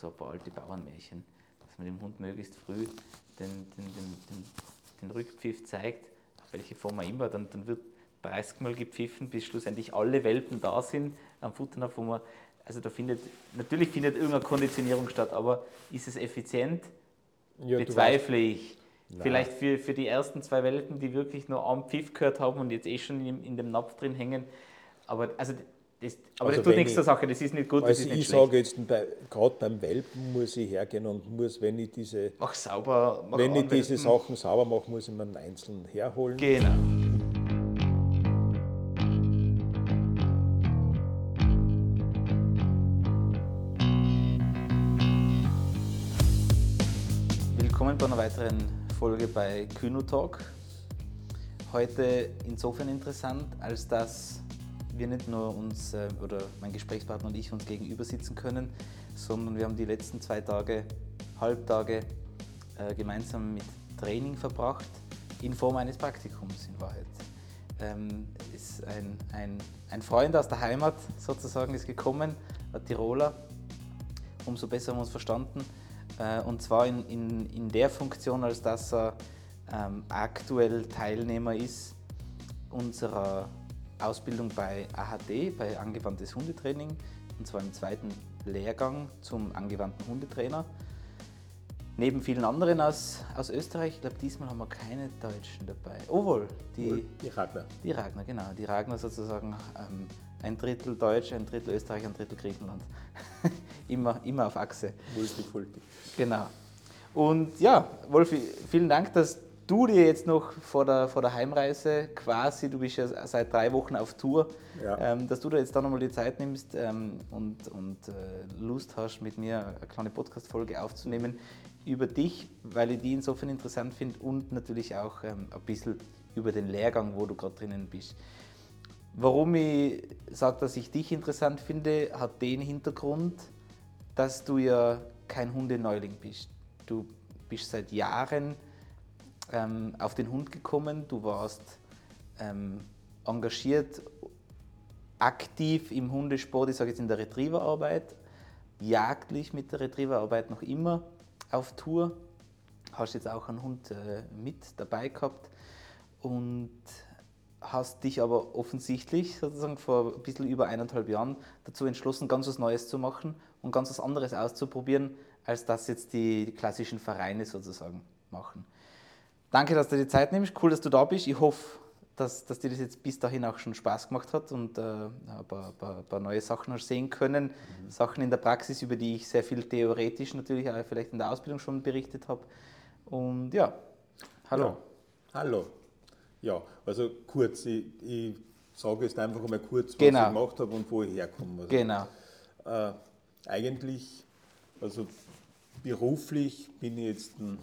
so ein paar alte Bauernmärchen, dass man dem Hund möglichst früh den, den, den, den, Rückpfiff zeigt, auf welche Form auch immer, dann, dann wird 30 Mal gepfiffen, bis schlussendlich alle Welpen da sind am Futternapf, wo man, also da findet, natürlich findet irgendeine Konditionierung statt, aber ist es effizient? Ja, Bezweifle ich. Nein. Vielleicht für, für die ersten zwei Welpen, die wirklich nur am Pfiff gehört haben und jetzt eh schon in, in dem Napf drin hängen. Aber, also das, aber also das tut nichts zur Sache, das ist nicht gut. Also ich sage jetzt, bei, gerade beim Welpen muss ich hergehen und muss, wenn ich diese, mach sauber, mach wenn ich diese Sachen sauber mache, muss ich mir einen einzelnen herholen. Genau. Willkommen bei einer weiteren Folge bei Kühno Talk. Heute insofern interessant, als dass wir nicht nur uns äh, oder mein Gesprächspartner und ich uns gegenüber sitzen können, sondern wir haben die letzten zwei Tage, Halbtage äh, gemeinsam mit Training verbracht, in Form eines Praktikums in Wahrheit. Ähm, ist ein, ein, ein Freund aus der Heimat sozusagen ist gekommen, ein Tiroler. Umso besser haben wir uns verstanden äh, und zwar in, in, in der Funktion, als dass er ähm, aktuell Teilnehmer ist unserer Ausbildung bei AHD, bei Angewandtes Hundetraining, und zwar im zweiten Lehrgang zum angewandten Hundetrainer. Neben vielen anderen aus, aus Österreich, ich glaube, diesmal haben wir keine Deutschen dabei. Oh wohl, die, die Ragnar. Die Ragnar, genau. Die Ragnar sozusagen ähm, ein Drittel Deutsch, ein Drittel Österreich, ein Drittel Griechenland. immer, immer auf Achse. Multikulti. Genau. Und ja, Wolfi, vielen Dank, dass du dir jetzt noch vor der, vor der Heimreise quasi, du bist ja seit drei Wochen auf Tour, ja. ähm, dass du da jetzt da nochmal die Zeit nimmst ähm, und, und äh, Lust hast, mit mir eine kleine Podcast-Folge aufzunehmen über dich, weil ich die insofern interessant finde und natürlich auch ähm, ein bisschen über den Lehrgang, wo du gerade drinnen bist. Warum ich sage, dass ich dich interessant finde, hat den Hintergrund, dass du ja kein Hundeneuling bist. Du bist seit Jahren ähm, auf den Hund gekommen, du warst ähm, engagiert, aktiv im Hundesport, ich sage jetzt in der Retrieverarbeit, jagdlich mit der Retrieverarbeit noch immer auf Tour, hast jetzt auch einen Hund äh, mit dabei gehabt und hast dich aber offensichtlich sozusagen vor ein bisschen über eineinhalb Jahren dazu entschlossen, ganz was Neues zu machen und ganz was anderes auszuprobieren, als das jetzt die klassischen Vereine sozusagen machen. Danke, dass du dir die Zeit nimmst. Cool, dass du da bist. Ich hoffe, dass, dass dir das jetzt bis dahin auch schon Spaß gemacht hat und äh, ein, paar, paar, paar, neue Sachen hast sehen können. Mhm. Sachen in der Praxis, über die ich sehr viel theoretisch natürlich auch vielleicht in der Ausbildung schon berichtet habe. Und ja, hallo. Ja, hallo. Ja, also kurz, ich, ich sage jetzt einfach mal kurz, was genau. ich gemacht habe und wo ich herkomme. Also, genau. Äh, eigentlich, also beruflich bin ich jetzt ein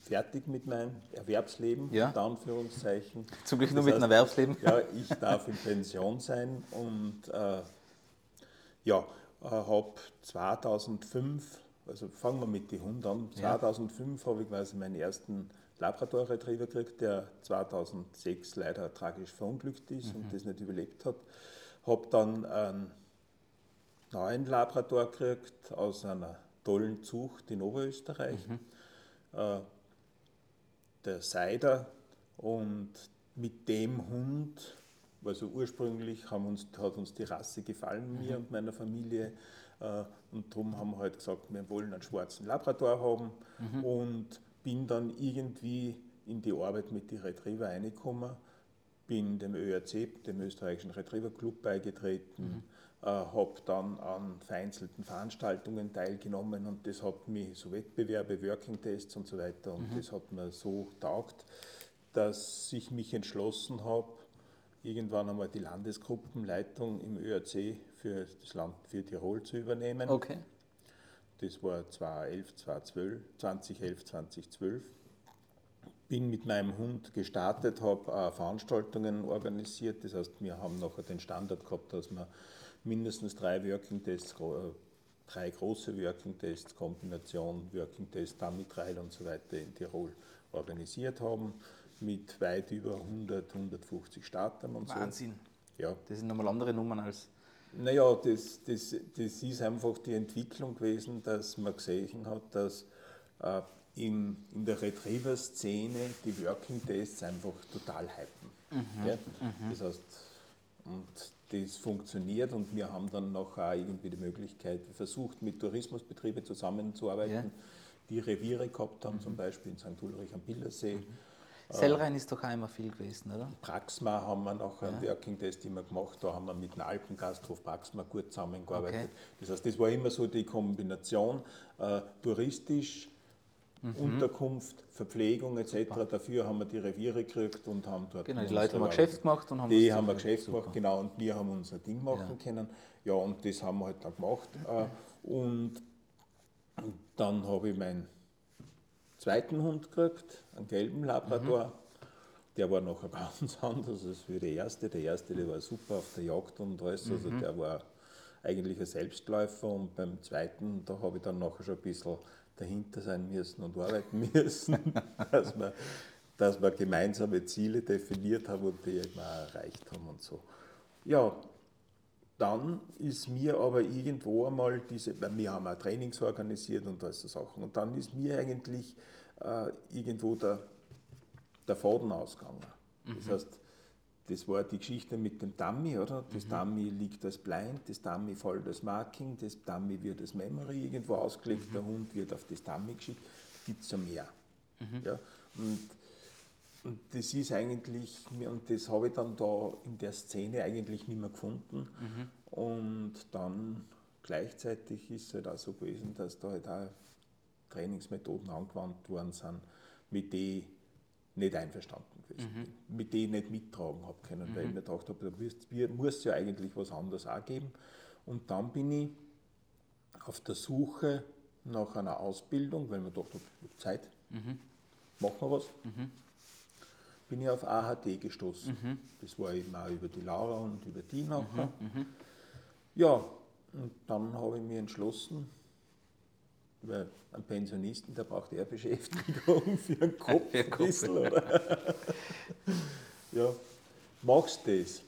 fertig mit meinem Erwerbsleben, ja. unter Anführungszeichen. Zum Glück nur das mit heißt, einem Erwerbsleben. Ja, ich darf in Pension sein und äh, ja, äh, habe 2005, also fangen wir mit den Hunden an, 2005 ja. habe ich quasi meinen ersten Labrador Retriever gekriegt, der 2006 leider tragisch verunglückt ist mhm. und das nicht überlebt hat. Habe dann einen neuen Labrador gekriegt aus einer tollen Zucht in Oberösterreich. Mhm. Äh, der Seider und mit dem Hund, also ursprünglich haben uns, hat uns die Rasse gefallen, mir mhm. und meiner Familie. Äh, und darum haben wir halt gesagt, wir wollen einen schwarzen Labrador haben mhm. und bin dann irgendwie in die Arbeit mit den Retriever reingekommen, bin dem ÖRC, dem österreichischen Retriever Club, beigetreten. Mhm äh, habe dann an vereinzelten Veranstaltungen teilgenommen und das hat mich, so Wettbewerbe, Working Tests und so weiter, und mhm. das hat mir so taugt, dass ich mich entschlossen habe, irgendwann einmal die Landesgruppenleitung im ÖRC für das Land, für Tirol zu übernehmen. Okay. Das war 2011, 2012, 2011, 2012. Bin mit meinem Hund gestartet, habe äh, Veranstaltungen organisiert. Das heißt, wir haben nachher den Standard gehabt, dass wir mindestens drei Working Tests, äh, drei große Working Tests, Kombination Working Test, Dummy-Trial und so weiter in Tirol organisiert haben, mit weit über 100, 150 Startern und Wahnsinn. so. Ja. Das sind nochmal andere Nummern als Naja, das, das, das ist einfach die Entwicklung gewesen, dass man gesehen hat, dass äh, in, in der Retriever-Szene die Working Tests einfach total hypen. Mhm. Ja? Mhm. Das heißt, und das funktioniert und wir haben dann noch auch irgendwie die Möglichkeit versucht, mit Tourismusbetrieben zusammenzuarbeiten, ja. die Reviere gehabt haben, mhm. zum Beispiel in St. Ulrich am Billersee. Mhm. Sellrein ist doch einmal viel gewesen, oder? Praxma haben wir noch einen ja. Working Test immer gemacht, da haben wir mit dem Alpengasthof Praxma gut zusammengearbeitet. Okay. Das heißt, das war immer so die Kombination äh, touristisch, mhm. Unterkunft, Verpflegung etc. Super. Dafür haben wir die Reviere gekriegt und haben dort. Genau, die Leute haben Geschäft gemacht und haben Die haben wir Geschäft super. gemacht, genau, und wir haben unser Ding machen ja. können. Ja, und das haben wir halt dann gemacht. Äh, und dann habe ich meinen zweiten Hund gekriegt, einen gelben Labrador. Mhm. Der war nachher ganz anders als für der erste. Der erste, der war super auf der Jagd und alles. Also mhm. der war eigentlich ein Selbstläufer. Und beim zweiten, da habe ich dann nachher schon ein bisschen dahinter sein müssen und arbeiten müssen, dass, wir, dass wir gemeinsame Ziele definiert haben und die eben auch erreicht haben und so. Ja, dann ist mir aber irgendwo einmal diese, wir haben auch Trainings organisiert und all so Sachen, und dann ist mir eigentlich äh, irgendwo der, der Faden ausgegangen. Mhm. Das heißt, das war die Geschichte mit dem Dummy, oder? Das mhm. Dummy liegt als Blind, das Dummy folgt als Marking, das Dummy wird als Memory irgendwo ausgelegt, mhm. der Hund wird auf das Dummy geschickt, gibt es ja mehr. Mhm. Ja? Und, und, das ist eigentlich, und das habe ich dann da in der Szene eigentlich nicht mehr gefunden. Mhm. Und dann gleichzeitig ist es halt auch so gewesen, dass da halt auch Trainingsmethoden angewandt worden sind, mit denen nicht einverstanden mhm. mit denen ich nicht mittragen habe können, mhm. weil ich mir gedacht habe, da muss es ja eigentlich was anderes auch geben. Und dann bin ich auf der Suche nach einer Ausbildung, weil mir gedacht habe, Zeit, mhm. machen wir was. Mhm. Bin ich auf AHT gestoßen. Mhm. Das war eben auch über die Laura und über die nachher. Mhm. Ja, und dann habe ich mich entschlossen, ein Pensionisten, der braucht eher Beschäftigung für einen Kopf, für Kopf. Oder? ja, machst du das?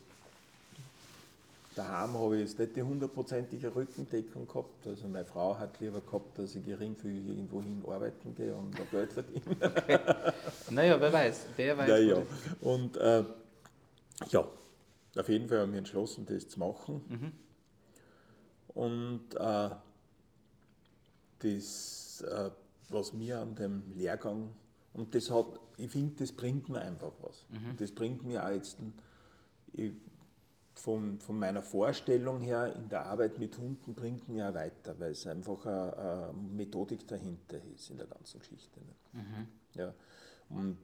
Daheim habe ich jetzt nicht die hundertprozentige Rückendeckung gehabt. Also meine Frau hat lieber gehabt, dass ich geringfügig irgendwo hin arbeiten gehe und da Geld verdiene. Okay. Naja, wer weiß, wer weiß. Naja. Und äh, ja, auf jeden Fall haben wir entschlossen, das zu machen. Mhm. Und äh, das, äh, was mir an dem Lehrgang, und das hat, ich finde, das bringt mir einfach was. Mhm. Das bringt mir auch jetzt ich, von, von, meiner Vorstellung her in der Arbeit mit Hunden bringt mir auch weiter, weil es einfach eine, eine Methodik dahinter ist in der ganzen Geschichte. Mhm. Ja. Und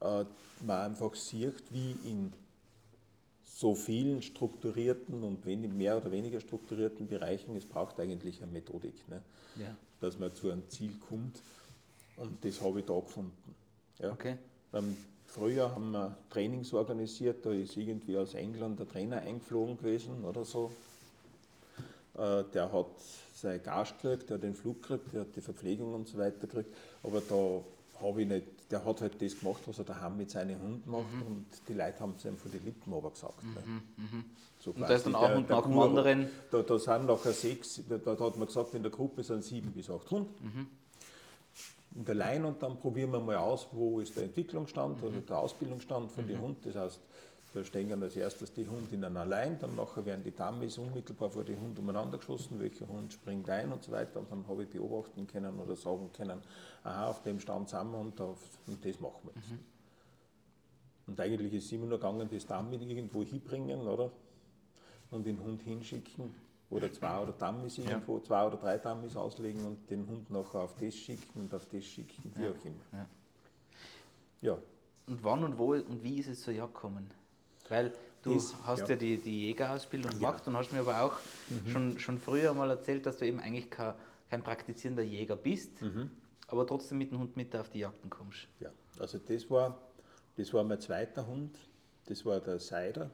äh, man einfach sieht, wie in so vielen strukturierten und wenig, mehr oder weniger strukturierten Bereichen, es braucht eigentlich eine Methodik, ne? ja. dass man zu einem Ziel kommt. Und das habe ich da gefunden. Ja. Okay. Ähm, früher haben wir Trainings organisiert, da ist irgendwie aus England der Trainer eingeflogen gewesen oder so. Äh, der hat sein Gage gekriegt, der hat den Flug gekriegt, der hat die Verpflegung und so weiter gekriegt, aber da habe ich nicht, der hat halt das gemacht, was er daheim mit seinen Hunden macht mhm. und die Leute haben es ihm von den Lippen aber gesagt. Ne? Mhm. Mhm. So und da ist dann auch und nach dem anderen. Da, da sind nachher sechs, da, da, hat man gesagt, in der Gruppe sind sieben bis acht Hunde. Mhm. Und allein und dann probieren wir mal aus, wo ist der Entwicklungsstand oder der Ausbildungsstand von den mhm. Hunden. Das heißt, da stehen als erstes die Hundinnen allein, dann nachher werden die Dummies unmittelbar vor die Hund umeinander geschossen, welcher Hund springt ein und so weiter. Und dann habe ich beobachten können oder sagen können, aha, auf dem Stand sind wir und, auf, und das machen wir jetzt. Mhm. Und eigentlich ist es immer nur gegangen, das Dummy irgendwo hinbringen, oder? Und den Hund hinschicken. Oder zwei oder Dummies irgendwo, ja. zwei oder drei Dummies auslegen und den Hund nachher auf das schicken und auf das schicken, wie ja. auch immer. Ja. ja. Und wann und wo und wie ist es zur Jagd gekommen? Weil du das, hast ja, ja die, die Jägerausbildung gemacht und hast mir aber auch mhm. schon, schon früher mal erzählt, dass du eben eigentlich kein, kein praktizierender Jäger bist, mhm. aber trotzdem mit dem Hund mit auf die Jagden kommst. Ja, also das war, das war mein zweiter Hund, das war der Seider.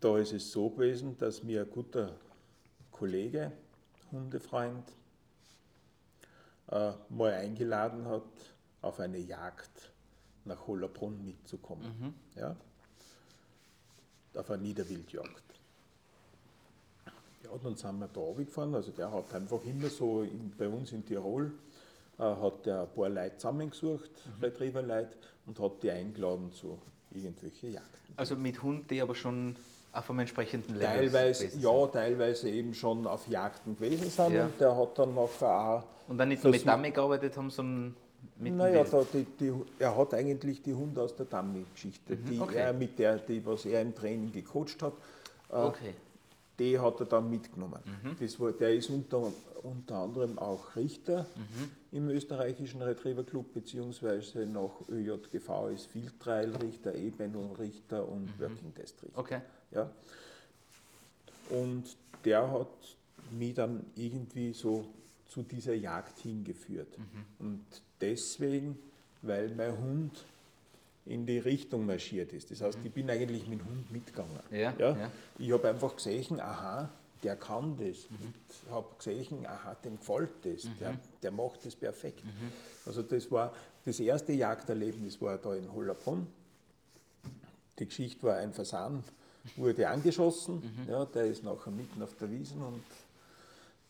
Da ist es so gewesen, dass mir ein guter Kollege, Hundefreund, äh, mal eingeladen hat auf eine Jagd nach Hollerbrunn mitzukommen. Mhm. Ja? Auf eine Niederwildjagd. Ja, dann sind wir da runtergefahren. Also der hat einfach immer so in, bei uns in Tirol äh, hat der ein paar Leute zusammengesucht, mhm. Retriever-Leute, und hat die eingeladen zu irgendwelchen Jagden. Also mit Hund, die aber schon auf einem entsprechenden Level Teilweise, ja, teilweise eben schon auf Jagden gewesen sind ja. und der hat dann nachher auch. Und dann nicht nur mit Dummy gearbeitet haben, sondern mit Naja, da, die, die, er hat eigentlich die Hunde aus der Dummy-Geschichte, mhm, okay. mit der, die, was er im Training gecoacht hat. Äh, okay die hat er dann mitgenommen. Mhm. Das war, der ist unter, unter anderem auch Richter mhm. im österreichischen Retriever Club, beziehungsweise nach ÖJGV ist Field Trial Richter, E-Bendel Richter und mhm. Working Test Richter. Okay. Ja. Und der hat mich dann irgendwie so zu dieser Jagd hingeführt. Mhm. Und deswegen, weil mein Hund in die Richtung marschiert ist. Das heißt, ich bin eigentlich mit dem Hund mitgegangen. Ja, ja? ja. Ich habe einfach gesehen, aha, der kann das. Mhm. Ich habe gesehen, aha, dem gefällt das. Mhm. Der, der macht das perfekt. Mhm. Also das war das erste Jagderlebnis war da in Hollabrunn. Die Geschichte war, ein Fasan wurde angeschossen, mhm. ja, der ist nachher mitten auf der Wiesen und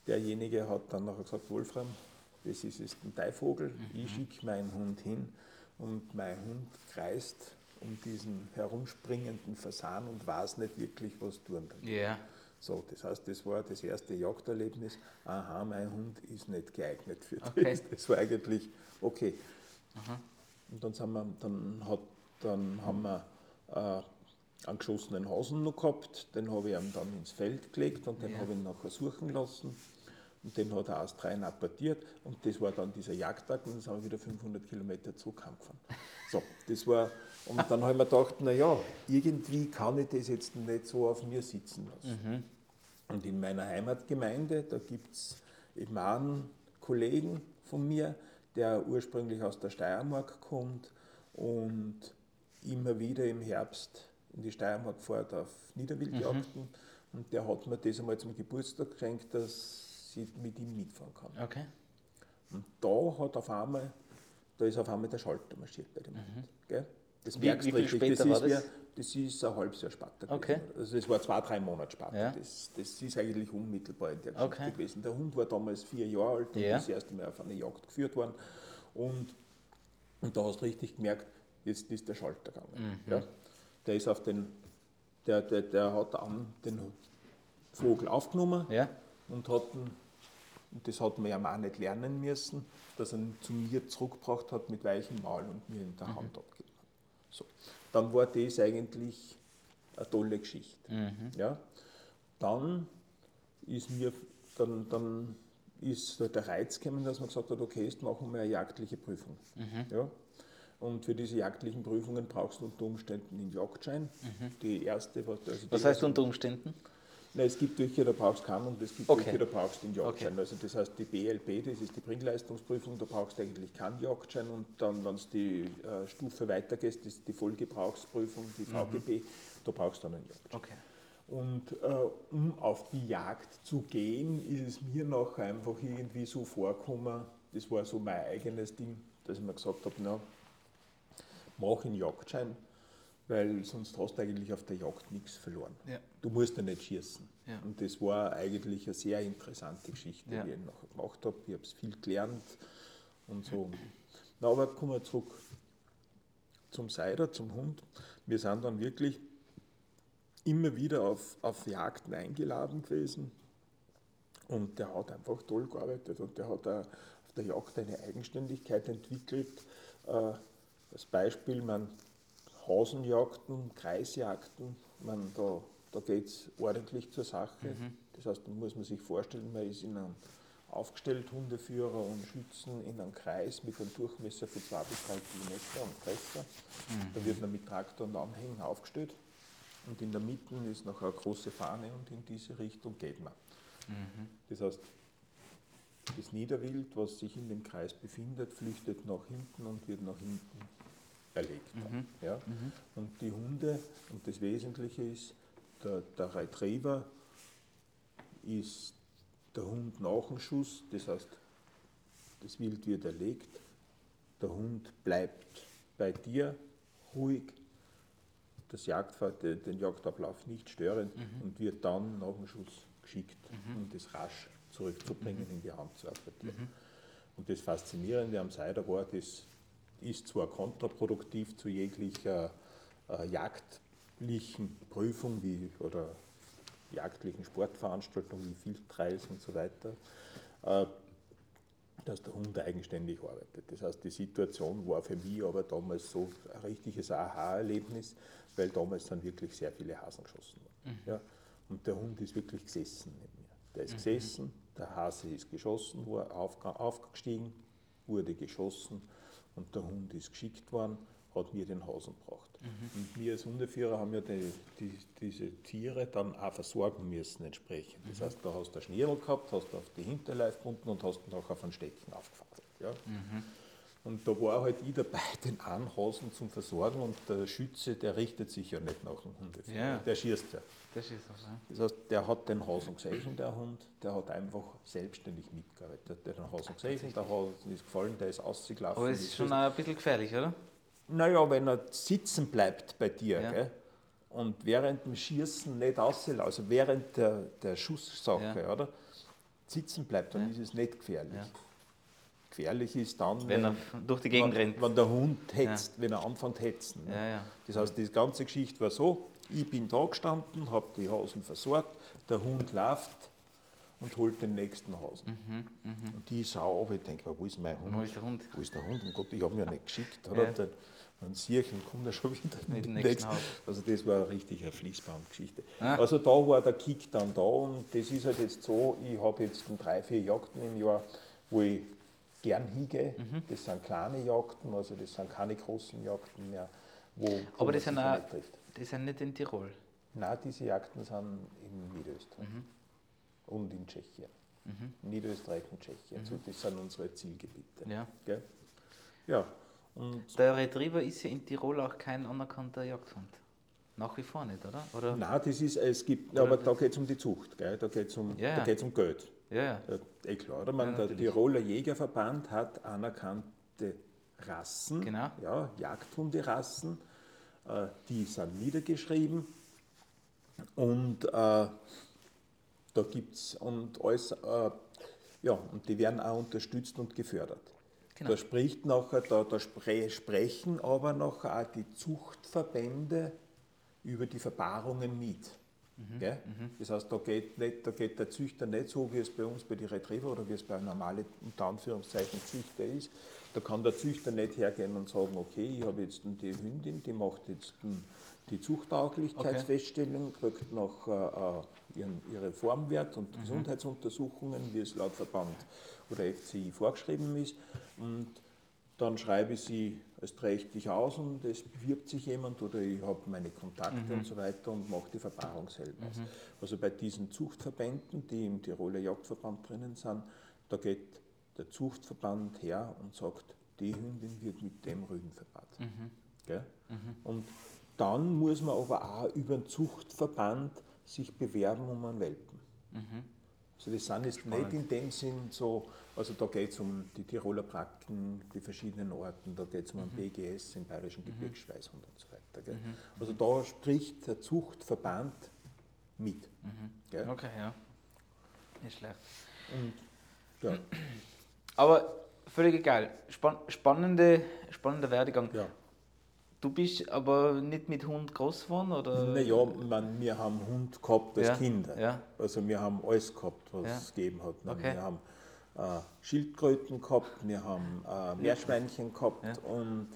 derjenige hat dann nachher gesagt, Wolfram, das ist jetzt ein Teivogel, mhm. ich schicke meinen Hund hin und mein Hund kreist um diesen herumspringenden Fasan und weiß nicht wirklich, was tun kann. Yeah. So, das heißt, das war das erste Jagderlebnis. Aha, mein Hund ist nicht geeignet für okay. das. Das war eigentlich okay. Aha. Und dann, sind wir, dann, hat, dann haben wir äh, einen geschossenen Hasen noch gehabt, den habe ich ihm dann ins Feld gelegt und den ja. habe ich nachher suchen lassen. Und den hat er aus dreien apportiert und das war dann dieser Jagdtag und dann sind wir wieder 500 Kilometer Zug heimgefahren. So, das war, und dann habe ich mir gedacht, naja, irgendwie kann ich das jetzt nicht so auf mir sitzen lassen. Mhm. Und in meiner Heimatgemeinde, da gibt es eben einen Kollegen von mir, der ursprünglich aus der Steiermark kommt und immer wieder im Herbst in die Steiermark fährt auf Niederwildjagden. Mhm. Und der hat mir das einmal zum Geburtstag geschenkt, dass sie mit ihm mitfahren kann. Okay. Und da hat auf einmal, da ist auf einmal der Schalter marschiert bei dem mhm. Gell? Das wie, merkst wie später das, ist, das? das ist ein halbes Jahr später okay. gewesen. Also es war zwei, drei Monate später. Ja. Das, das ist eigentlich unmittelbar in der Geschichte okay. gewesen. Der Hund war damals vier Jahre alt und ja. ist das erste Mal auf eine Jagd geführt worden. Und, und da hast du richtig gemerkt, jetzt ist der Schalter gegangen. Mhm. Ja? Der ist auf den, der, der, der hat an den Vogel aufgenommen ja. und hat ihn und das hat man ja auch nicht lernen müssen, dass er zu mir zurückgebracht hat mit weichem Maul und mir in der mhm. Hand abgegeben hat. So. Dann war das eigentlich eine tolle Geschichte. Mhm. Ja. Dann ist mir dann, dann ist der Reiz gekommen, dass man gesagt hat, okay, jetzt machen wir eine jagdliche Prüfung. Mhm. Ja. Und für diese jagdlichen Prüfungen brauchst du unter Umständen einen Jagdschein. Mhm. Die erste, was, also was heißt unter Umständen? Nein, es gibt welche, da brauchst du keinen und es gibt okay. welche, da brauchst du den Jagdschein. Okay. Also das heißt, die BLP, das ist die Bringleistungsprüfung, da brauchst du eigentlich keinen Jagdschein und dann, wenn du die äh, Stufe weitergehst, das ist die Vollgebrauchsprüfung, die VGB, mhm. da brauchst du dann einen Jagdschein. Okay. Und äh, um auf die Jagd zu gehen, ist es mir noch einfach irgendwie so vorgekommen, das war so mein eigenes Ding, dass ich mir gesagt habe, na, mach einen Jagdschein weil sonst hast du eigentlich auf der Jagd nichts verloren. Ja. Du musst ja nicht schießen. Ja. Und das war eigentlich eine sehr interessante Geschichte, ja. die ich nachher gemacht habe. Ich habe es viel gelernt und so. Na, aber kommen wir zurück zum Seider, zum Hund. Wir sind dann wirklich immer wieder auf, auf Jagden eingeladen gewesen und der hat einfach toll gearbeitet und der hat auf der Jagd eine Eigenständigkeit entwickelt. Äh, als Beispiel, man Hasenjagden, Kreisjagden, man, da, da geht es ordentlich zur Sache. Mhm. Das heißt, da muss man sich vorstellen, man ist in einem aufgestellt, Hundeführer und Schützen in einem Kreis mit einem Durchmesser von zwei bis drei Kilometer und Fässer. Mhm. Da wird man mit Traktor und Anhängen aufgestellt und in der Mitte ist noch eine große Fahne und in diese Richtung geht man. Mhm. Das heißt, das Niederwild, was sich in dem Kreis befindet, flüchtet nach hinten und wird nach hinten erlegt. Mhm. Ja? Mhm. Und die Hunde, und das Wesentliche ist, der, der Retriever ist der Hund nach dem Schuss, das heißt, das Wild wird erlegt, der Hund bleibt bei dir ruhig, das Jagdfahrt, den Jagdablauf nicht stören mhm. und wird dann nach dem Schuss geschickt, mhm. um das rasch zurückzubringen, in die Hand zu apportieren. Und das Faszinierende am Cider war, das ist zwar kontraproduktiv zu jeglicher äh, jagdlichen Prüfung wie, oder jagdlichen Sportveranstaltungen wie Fieldtrials und so weiter, äh, dass der Hund eigenständig arbeitet. Das heißt, die Situation war für mich aber damals so ein richtiges Aha-Erlebnis, weil damals dann wirklich sehr viele Hasen geschossen wurden. Mhm. Ja? Und der Hund ist wirklich gesessen neben mir. Der ist mhm. gesessen, der Hase ist geschossen, war aufgestiegen, wurde geschossen und der Hund ist geschickt worden, hat mir den Hasen gebracht. Mhm. Und wir als Hundeführer haben ja die, die, diese Tiere dann auch versorgen müssen entsprechend. Das mhm. heißt, da hast du eine Schnierl gehabt, hast du auf die Hinterleif gebunden und hast noch auf ein Stecken aufgefahren. Ja? Mhm. Und da war halt ich dabei, den einen Hasen zum Versorgen und der Schütze, der richtet sich ja nicht nach dem Hundeführer, ja. der schießt ja. Der schießt auch, ja. Das heißt, der hat den Hasen gesehen, der Hund, der hat einfach selbstständig mitgearbeitet. Der hat den Hasen gesehen, der Hasen ist gefallen, der ist ausgelaufen. Aber es ist schon ein bisschen gefährlich, oder? Naja, wenn er sitzen bleibt bei dir ja. gell, und während dem Schießen nicht aussehen, also während der, der Schusssache, ja. oder? Sitzen bleibt, dann ja. ist es nicht gefährlich. Gefährlich ist dann, wenn, wenn, er durch die Gegend wenn, rennt. Wenn der Hund hetzt, wenn er anfängt zu hetzen. Ne? Das heißt, die ganze Geschichte war so, ich bin da gestanden, habe die Hasen versorgt, der Hund läuft und holt den nächsten Hasen. Mhm, mh. Und die Sau, aber ich denke, wo ist mein Hund? Wo ist der Hund? Wo ist der Hund? Um Gott, ich habe ihn ja nicht geschickt. Oder? Ja dann sehe ich und komme da schon wieder mit dem nächsten Haus. Also das war richtig eine Fließbandgeschichte. Ah. Also da war der Kick dann da und das ist halt jetzt so, ich habe jetzt drei, vier Jagden im Jahr, wo ich gern hingehe. Mhm. Das sind kleine Jagden, also das sind keine großen Jagden mehr. Wo, Aber das sind, auch, die sind nicht in Tirol? Nein, diese Jagden sind in Niederösterreich mhm. und in Tschechien. Mhm. Niederösterreich und Tschechien. Mhm. So, das sind unsere Zielgebiete. Ja. Gell? ja. Und der Retriever ist ja in Tirol auch kein anerkannter Jagdhund. Nach wie vor nicht, oder? oder? Nein, das ist, es gibt, aber da geht es um die Zucht, gell? da geht es um, ja, ja. um Geld. Ja, ja. eh klar, oder? Man, der Tiroler Jägerverband hat anerkannte Rassen, genau. ja, Jagdhunderassen, äh, die sind niedergeschrieben und äh, da gibt es und alles, äh, ja, und die werden auch unterstützt und gefördert. Genau. Da spricht nachher, da, da sprechen aber noch auch die Zuchtverbände über die Verpaarungen mit. Mhm. Mhm. Das heißt, da geht, nicht, da geht der Züchter nicht so, wie es bei uns bei den Retriever oder wie es bei einem normalen, unter Anführungszeichen, Züchter ist. Da kann der Züchter nicht hergehen und sagen, okay, ich habe jetzt die Hündin, die macht jetzt die Zuchttauglichkeitsfeststellung, okay. kriegt noch äh, ihren, ihre Formwert und mhm. Gesundheitsuntersuchungen, wie es laut Verband oder FCI vorgeschrieben ist. Und dann schreibe ich sie als trächtig aus und es bewirbt sich jemand oder ich habe meine Kontakte mhm. und so weiter und mache die Verpaarung selber. Mhm. Also bei diesen Zuchtverbänden, die im Tiroler Jagdverband drinnen sind, da geht der Zuchtverband her und sagt, die Hündin wird mit dem Rüden verpaart. Mhm. mhm. Und dann muss man aber auch über den Zuchtverband sich bewerben um einen Welpen. Mhm. Also das sind jetzt Spannend. nicht in dem Sinn so, also da geht es um die Tiroler Pracken, die verschiedenen Orten, da geht es um mhm. einen BGS, den Bayerischen mhm. Gebirgsschweißhund und so weiter. Mhm. Also da spricht der Zuchtverband mit. Mhm. Okay, ja. Nicht schlecht. Und, ja. Aber völlig egal. Spann spannende, spannender Werdegang. Ja. Du bist aber nicht mit Hund groß geworden? Oder? Naja, man, wir haben Hund gehabt als ja, Kinder. Ja. Also wir haben alles gehabt, was ja. es gegeben hat. Okay. Wir haben äh, Schildkröten gehabt, wir haben äh, Meerschweinchen gehabt und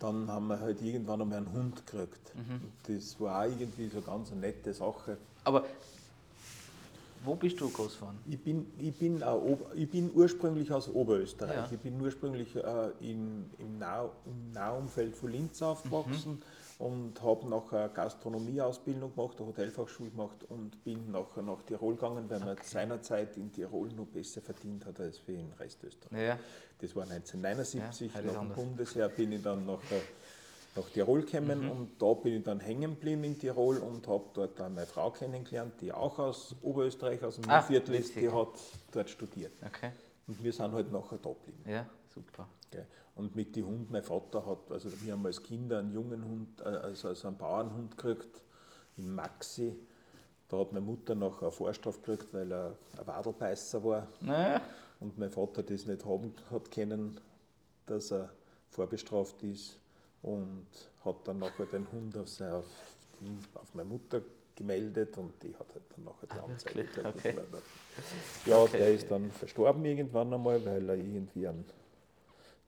dann haben wir halt irgendwann einmal einen Hund gekriegt. Mhm. Das war auch irgendwie so ganz eine nette Sache. Aber wo bist du groß geworden? Ich bin, ich bin, ich bin ursprünglich aus Oberösterreich. Ja. Ich bin ursprünglich äh, in, im, nah, im Nahumfeld von Linz aufgewachsen mhm. und habe nachher Gastronomieausbildung gemacht, eine Hotelfachschule gemacht und bin nachher nach Tirol gegangen, weil okay. man seinerzeit in Tirol noch besser verdient hat als wir in Restösterreich. Ja. Das war 1979. Ja, nach dem Bundesheer bin ich dann nachher nach Tirol gekommen mhm. und da bin ich dann hängen geblieben in Tirol und habe dort dann meine Frau kennengelernt, die auch aus Oberösterreich, aus dem Viertel ist, die hat dort studiert. Okay. Und wir sind halt nachher da geblieben. Ja, super. Okay. Und mit dem Hund, mein Vater hat, also wir haben als Kinder einen jungen Hund, äh, also, also einen Bauernhund gekriegt, in Maxi. Da hat meine Mutter noch eine Vorstrafe gekriegt, weil er ein Wadelbeißer war. Naja. Und mein Vater das nicht haben hat können, dass er vorbestraft ist und hat dann nachher den Hund auf, seine, auf, auf meine Mutter gemeldet und die hat halt dann nachher die Ah, Anzeige wirklich? gekriegt. Okay. Ja, Okay. der ist dann verstorben irgendwann einmal, weil er irgendwie an,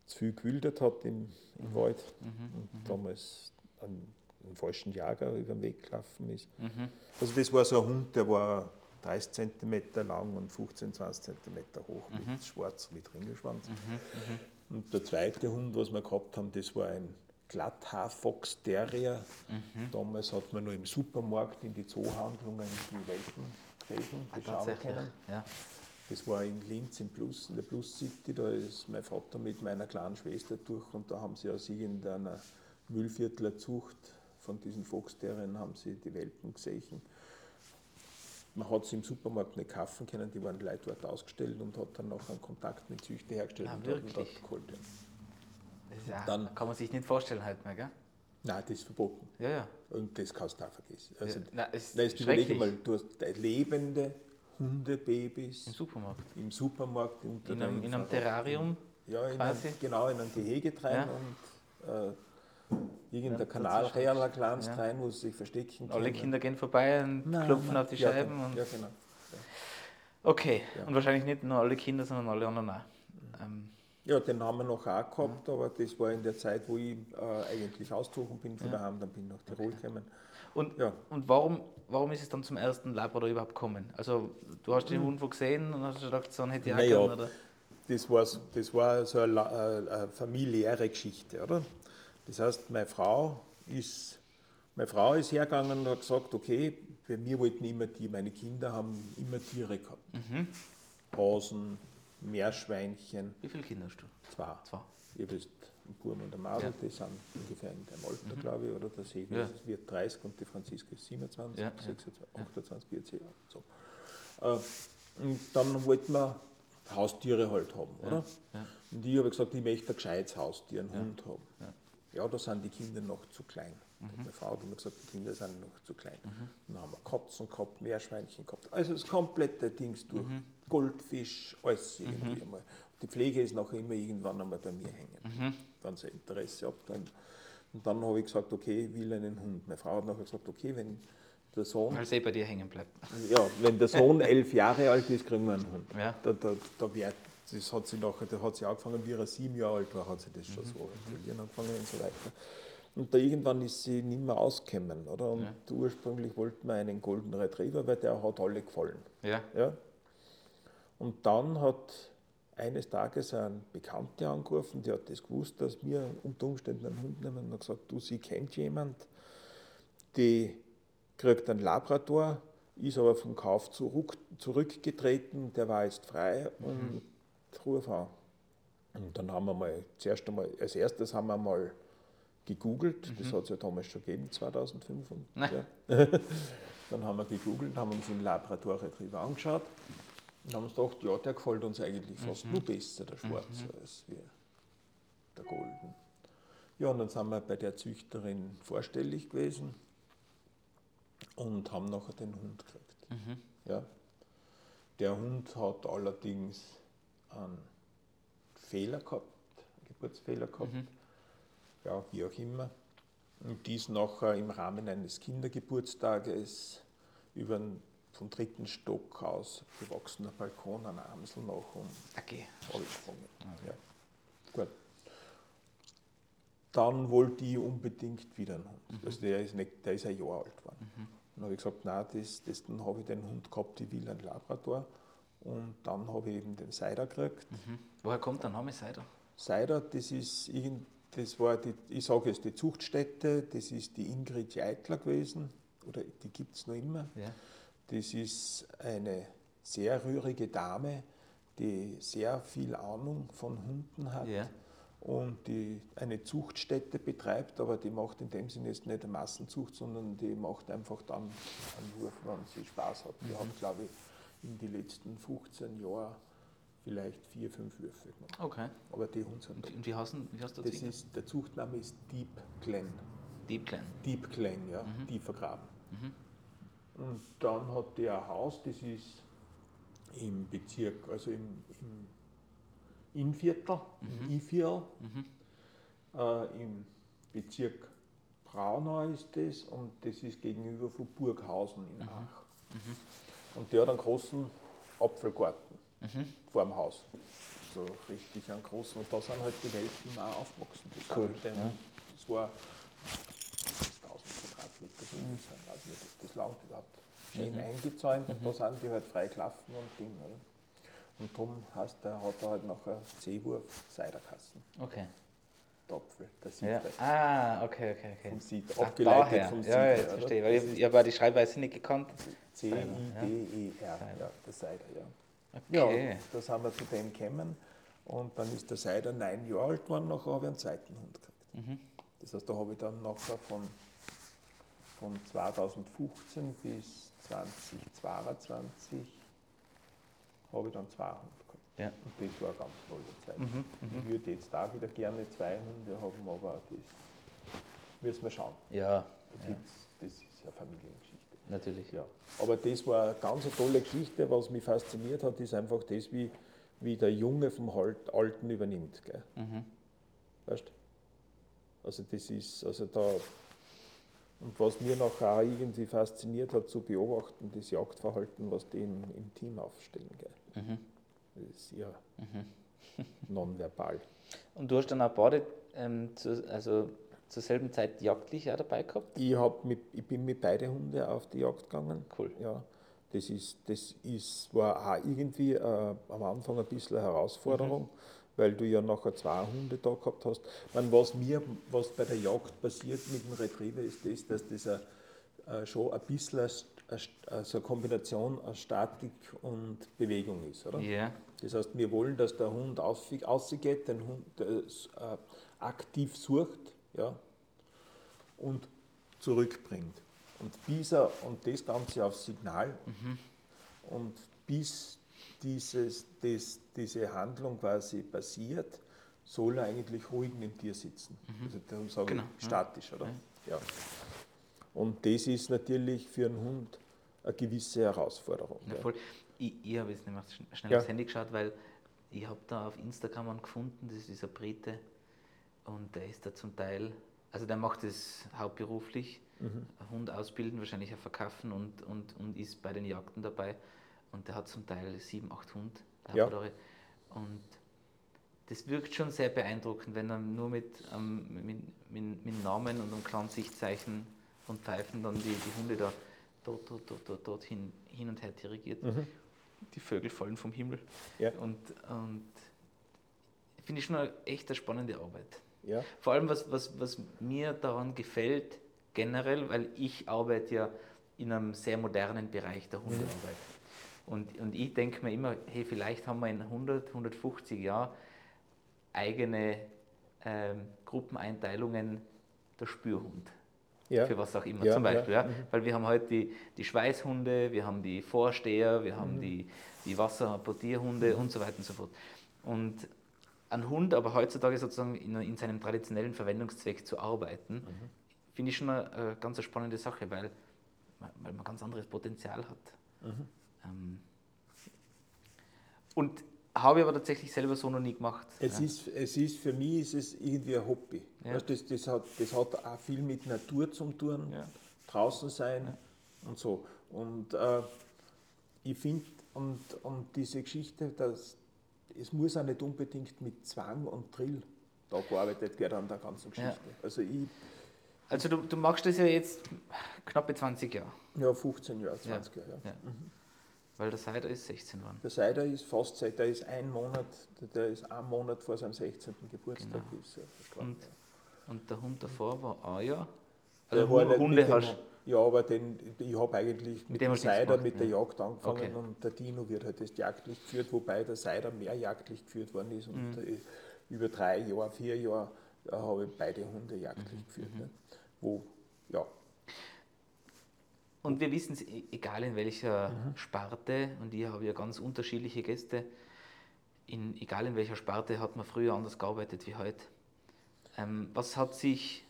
zu viel gewildert hat im, im Wald Mhm, und damals an einen falschen Jager über den Weg gelaufen ist. Mhm. Also das war so ein Hund, der war 30 cm lang und 15, 20 cm hoch, Mhm. mit schwarz, mit Ringelschwanz. Und der zweite Hund, was wir gehabt haben, das war ein Glatthaar-Fox Terrier. Mhm. Damals hat man nur im Supermarkt in die Zoohandlungen die Welpen gelesen, Ah, beschauen tatsächlich. können. Ja. Das war in Linz im Plus, in der Plus City, da ist mein Vater mit meiner kleinen Schwester durch und da haben sie aus irgendeiner Müllviertler Zucht von diesen Foxterrieren haben sie die Welpen gesehen. Man hat sie im Supermarkt nicht kaufen können, die waren Leute dort ausgestellt und hat dann noch einen Kontakt mit Züchter hergestellt Ah, und hat dort geholt. Ja. Ja, Dann- kann man sich nicht vorstellen halt mehr, gell? Nein, das ist verboten. Ja, ja. Und das kannst du auch vergessen. Also, ja. Nein, es Nein, ist überlege schrecklich. mal, du hast lebende Hundebabys Im Supermarkt. im Supermarkt In einem, in einem Terrarium. Ja, in quasi. ein, genau, in ein Gehege rein Ja. und äh, irgendein Ja, ein kleines Ja. rein, wo sie sich verstecken Alle können. Kinder gehen vorbei und Nein, klopfen nein, auf die ja, Scheiben. genau, Und Ja, genau. okay, Ja. und wahrscheinlich nicht nur alle Kinder, sondern alle anderen auch. Ähm, Ja, den haben wir noch auch gehabt, aber das war in der Zeit, wo ich äh, eigentlich ausgezogen bin von Ja. daheim, dann bin ich nach Tirol gekommen. und Ja, und warum, warum ist es dann zum ersten Labrador überhaupt gekommen? Also, du hast den Hm. Hund wo gesehen und hast gedacht, so einen hätte ich auch Naja, gern, oder? das war, so- das war so eine, äh, eine familiäre Geschichte, oder? Das heißt, meine Frau ist, meine Frau ist hergegangen und hat gesagt, okay, bei mir wollten immer die, meine Kinder haben immer Tiere gehabt. Mhm. Hasen, Meerschweinchen, Wie viele Kinder hast du? zwei. Zwei. Habe jetzt einen Buben und eine Madel, Ja. Mhm. die sind ungefähr in deinem Alter, glaube ich, oder der Sevi Ja. wird 30 und die Franziska ist 27, Ja, ja. 26, 28, 40 Jahre. So. Äh, Und dann wollten wir Haustiere halt haben, oder? ja. Und ich habe gesagt, ich möchte ein gescheites Haustier, einen Hund haben. Ja. Ja, da sind die Kinder noch zu klein. Mhm. Meine Frau hat immer gesagt, die Kinder sind noch zu klein. Dann haben wir Katzen gehabt, Meerschweinchen gehabt. Also das komplette Dings durch. Mhm. Goldfisch, alles irgendwie einmal. Die Pflege ist nachher immer irgendwann einmal bei mir hängen. Mhm. Dann sein Interesse ab. Dann, und dann habe ich gesagt, okay, ich will einen Hund. Meine Frau hat nachher gesagt, okay, wenn der Sohn, Weil es eh bei dir hängen bleibt. ja, wenn der Sohn elf Jahre alt ist, kriegen wir einen Hund. Ja. Da, da, da wär, das hat sie nachher, da hat sie angefangen, wie er sieben Jahre alt war, hat sie das schon so entwickeln angefangen und so weiter. Und da irgendwann ist sie nicht mehr ausgekommen, oder? Und Ja. ursprünglich wollten wir einen Golden Retriever, weil der hat alle gefallen. Ja. Ja? Und dann hat eines Tages ein Bekannter angerufen, der hat das gewusst, dass wir unter Umständen einen Hund nehmen und hat gesagt, du, sie kennt jemand, die kriegt einen Labrador, ist aber vom Kauf zurück, zurückgetreten, der war jetzt frei und ruf an. Und dann haben wir mal, zuerst einmal, als erstes haben wir mal gegoogelt, das hat es ja damals schon gegeben, 2005. Und, ja. dann haben wir gegoogelt, haben uns den Labrador Retriever angeschaut und haben uns gedacht, ja, der gefällt uns eigentlich fast nur besser, der Schwarze, als wir, der Golden. Ja, und dann sind wir bei der Züchterin vorstellig gewesen und haben nachher den Hund gekriegt. Mhm. Ja. Der Hund hat allerdings einen Fehler gehabt, einen Geburtsfehler gehabt, Mhm. Ja, wie auch immer. Und dies nachher im Rahmen eines Kindergeburtstages über einen vom dritten Stock aus gewachsener Balkon an der Amsel nach und Okay. abgesprungen. Ja. Gut. Dann wollte ich unbedingt wieder einen Hund. Also der ist, nicht, der ist ein Jahr alt geworden. Dann habe ich gesagt, nein, das, das, dann habe ich den Hund gehabt, ich will einen Labrador. Und dann habe ich eben den Seider gekriegt. Mhm. Woher kommt der Name Seider? Seider, das ist irgend, das war die, ich sage jetzt die Zuchtstätte, das ist die Ingrid Jeitler gewesen, oder die gibt es noch immer. Ja. Das ist eine sehr rührige Dame, die sehr viel Ahnung von Hunden hat Ja. und die eine Zuchtstätte betreibt, aber die macht in dem Sinne jetzt nicht eine Massenzucht, sondern die macht einfach dann einen Wurf, wenn sie Spaß hat. Wir haben, glaube ich, in den letzten 15 Jahren vielleicht vier, fünf Würfe gemacht. Okay. Aber die Hunde sind Und, wie heißt, denn- wie heißt der Das ist, der Zuchtname ist Deep Glen. Deep Clan. Deep Glen, ja, Mhm. tief vergraben. Und dann hat der ein Haus, das ist im Bezirk, also im, im Innviertel, mhm. im I-Viertel, mhm. äh, im Bezirk Braunau ist das und das ist gegenüber von Burghausen in mhm. Ach. Mhm. Und der hat einen großen Apfelgarten mhm. vor dem Haus. So richtig einen großen. Und da sind halt die Welpen auch aufgewachsen. Das, cool. Ja. das war 1000 Quadratmeter, so mhm. also das, das langt überhaupt schön mhm. eingezäunt und da sind die halt frei gelaufen und Ding. Oder? Und darum heißt der, hat er halt nachher Seewurf Seiderkassen. Okay. Topfel, der Siedler. Ja. Ah, okay, okay, okay. Vom Ach, abgeleitet daher. vom Siedler. Ja, jetzt verstehe, weil ich, ich habe die Schreibweise nicht gekannt. C-I-D-E-R, ja, der Seider, ja. Okay. Ja, da sind wir zu dem gekommen und dann ist der Seider neun Jahre alt geworden, nachher habe ich einen zweiten Hund gekriegt. Mhm. Das heißt, da habe ich dann nachher von, von 2015 bis 2022 habe ich dann zwei Hunde gehabt. Ja. Und das war eine ganz tolle Zeit. Mhm, mhm, ich würde jetzt auch wieder gerne zwei Hunde haben, aber das müssen wir schauen. Ja. Das, ja. das ist eine Familiengeschichte. Natürlich. Ja. Aber das war eine ganz tolle Geschichte. Was mich fasziniert hat, ist einfach das, wie, wie der Junge vom Alten übernimmt. Gell? Mhm. Weißt Also das ist, also da, und was mir nachher auch irgendwie fasziniert hat, zu beobachten, das Jagdverhalten, was die im, im Team aufstellen. Gell? Mhm. Das ist ja mhm. nonverbal. Und du hast dann auch beide, ähm, zu, also zur selben Zeit jagdlich auch dabei gehabt? Ich, mit, ich bin mit beiden Hunden auf die Jagd gegangen. Cool. Ja, das, ist, das ist, war auch irgendwie äh, am Anfang ein bisschen eine Herausforderung. Mhm weil du ja nachher zwei Hunde da gehabt hast. Meine, was mir, was bei der Jagd passiert mit dem Retriever, ist das, dass das a, a, schon ein bisschen eine, also eine Kombination aus Statik und Bewegung ist, oder? Yeah. Das heißt, wir wollen, dass der Hund ausgeht, den Hund äh, aktiv sucht, ja, und zurückbringt. Und bis er, und das Ganze auf Signal, mhm. und bis dieses, das, diese Handlung quasi passiert, soll er eigentlich ruhig neben dir sitzen. Mhm. Also darum sage genau. ich statisch, oder? Ja. ja. Und das ist natürlich für einen Hund eine gewisse Herausforderung. Ja, voll. Ich, ich habe jetzt nicht mehr schnell ja. aufs Handy geschaut, weil ich habe da auf Instagram einen gefunden, das ist dieser Brite, und der ist da zum Teil, also der macht das hauptberuflich, mhm. Hund ausbilden, wahrscheinlich auch verkaufen und, und, und ist bei den Jagden dabei. Und der hat zum Teil sieben, acht Hund. Ja. Und das wirkt schon sehr beeindruckend, wenn er nur mit, ähm, mit, mit, mit, Namen und einem kleinen Sichtzeichen und Pfeifen dann die, die Hunde da dort, dort, dort, dort, dort hin, hin und her dirigiert. Mhm. Die Vögel fallen vom Himmel. Ja. Und, und finde ich schon eine echt eine spannende Arbeit. Ja. Vor allem, was, was, was mir daran gefällt, generell, weil ich arbeite ja in einem sehr modernen Bereich der Hundearbeit. Mhm. Und, und ich denke mir immer, hey, vielleicht haben wir in 100, 150 Jahren eigene ähm, Gruppeneinteilungen der Spürhund. Ja. Für was auch immer, ja, zum Beispiel. Ja. Mhm. Weil wir haben heute die, die Schweißhunde, wir haben die Vorsteher, wir haben mhm. die, die Wasserportierhunde mhm. und so weiter und so fort. Und ein Hund, aber heutzutage sozusagen in, in seinem traditionellen Verwendungszweck zu arbeiten, mhm. finde ich schon eine, eine ganz spannende Sache, weil, weil man ganz anderes Potenzial hat. Mhm. Ähm, und habe ich aber tatsächlich selber so noch nie gemacht. Es, ja. ist, es ist, für mich ist es irgendwie ein Hobby. Ja. Weißt, das, das, hat, das hat auch viel mit Natur zu tun, ja. draußen sein und so. Und äh, ich finde, und, und diese Geschichte, dass es muss auch nicht unbedingt mit Zwang und Drill da gearbeitet werden an der ganzen Geschichte. Also ich also du, du machst das ja jetzt knappe 20 Jahre. Ja, 15 Jahre, 20 Jahre. Ja. Mhm. Weil der Seider ist 16 geworden. Der Seider ist fast, der ist ein Monat, der ist ein Monat vor seinem 16. Geburtstag. Genau. Ist, und, und der Hund davor war auch ja. Also der Hunde hast dem, Ja, aber den, ich habe eigentlich mit, mit dem Seider mit der Jagd angefangen okay. und der Dino wird halt jetzt jagdlich geführt, wobei der Seider mehr jagdlich geführt worden ist und mhm. über drei Jahre, vier Jahre habe ich beide Hunde jagdlich mhm. geführt. Mhm. Ne? Wo, ja, und wir wissen es, egal in welcher mhm. Sparte, und ich habe ja ganz unterschiedliche Gäste, in, egal in welcher Sparte hat man früher anders gearbeitet wie heute. Ähm, was hat sich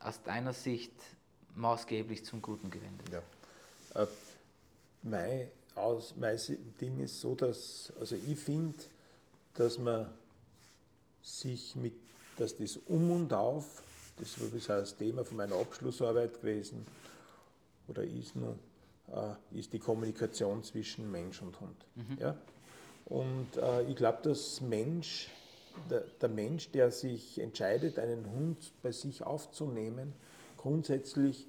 aus deiner Sicht maßgeblich zum Guten gewendet? Ja. Äh, mein, aus, mein Ding ist so, dass, also ich finde, dass man sich mit, dass das Um und Auf, das ist das Thema von meiner Abschlussarbeit gewesen, oder ist nur, äh, ist die Kommunikation zwischen Mensch und Hund. Mhm. Ja? Und äh, ich glaube, dass Mensch, der, der, Mensch, der sich entscheidet, einen Hund bei sich aufzunehmen, grundsätzlich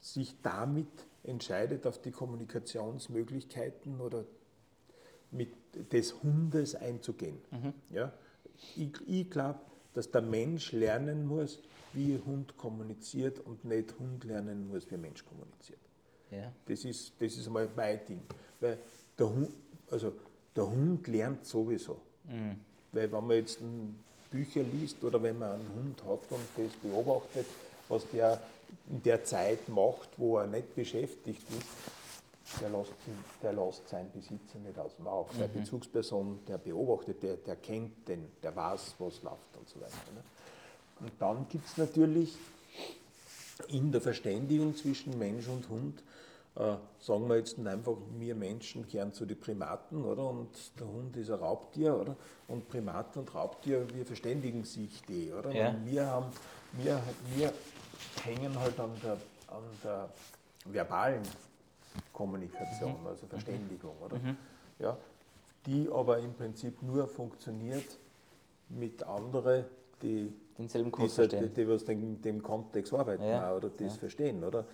sich damit entscheidet, auf die Kommunikationsmöglichkeiten oder mit des Hundes einzugehen. Mhm. Ja? Ich, ich glaube, dass der Mensch lernen muss, wie Hund kommuniziert und nicht Hund lernen muss, wie Mensch kommuniziert. Ja. Das, ist, das ist einmal mein Ding. Weil der Hund, also der Hund lernt sowieso. Mhm. Weil wenn man jetzt Bücher liest oder wenn man einen Hund hat und das beobachtet, was der in der Zeit macht, wo er nicht beschäftigt ist, der lässt, der lässt seinen Besitzer nicht aus dem Auge. Mhm. Der Bezugsperson, der beobachtet, der, der kennt den, der weiß, was läuft und so weiter. Ne? Und dann gibt es natürlich in der Verständigung zwischen Mensch und Hund, äh, sagen wir jetzt einfach, wir Menschen gehören zu den Primaten, oder? Und der Hund ist ein Raubtier, oder? Und Primaten und Raubtier, wir verständigen sich die, oder? Ja. wir haben, wir, wir hängen halt an der, an der verbalen Kommunikation, mhm. also Verständigung, oder? Mhm. Ja, die aber im Prinzip nur funktioniert mit anderen, die denselben Code verstehen. Die, die was in dem Kontext arbeiten ja. oder das ja. verstehen, oder?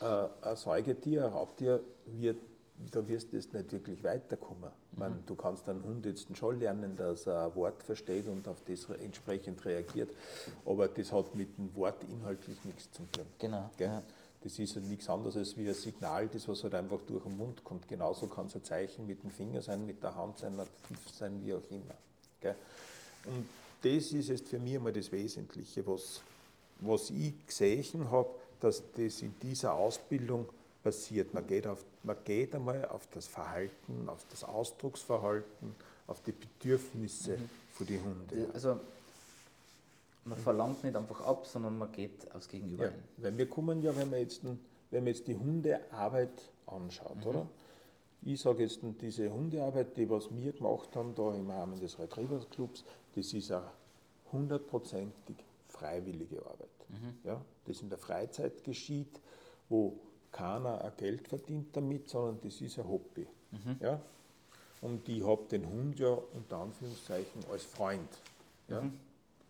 Äh, ein Säugetier, ein Raubtier, wird, da wirst du jetzt nicht wirklich weiterkommen. Mhm. Meine, du kannst einen Hund jetzt schon lernen, dass er ein Wort versteht und auf das entsprechend reagiert, aber das hat mit dem Wort inhaltlich nichts zu tun. Genau. Ja. Das ist halt nichts anderes als wie ein Signal, das was halt einfach durch den Mund kommt. Genauso kann es ein Zeichen mit dem Finger sein, mit der Hand sein, ein Pfiff sein, wie auch immer. Gell? Und das ist jetzt für mich einmal das Wesentliche, was, was ich gesehen habe, dass das in dieser Ausbildung passiert. Man geht, auf, man geht einmal auf das Verhalten, auf das Ausdrucksverhalten, auf die Bedürfnisse mhm. von den Hunden. Also man verlangt nicht einfach ab, sondern man geht aufs Gegenüber ja, Weil wir kommen ja, wenn man jetzt, wenn man jetzt die Hundearbeit anschaut, mhm. oder? Ich sage jetzt, diese Hundearbeit, die was wir gemacht haben, da im Rahmen des Retrievers Clubs, das ist eine hundertprozentig freiwillige Arbeit. Mhm. Ja, das in der Freizeit geschieht, wo keiner ein Geld verdient damit, sondern das ist ein Hobby. Mhm. Ja? Und ich habe den Hund ja unter Anführungszeichen als Freund ja? Mhm.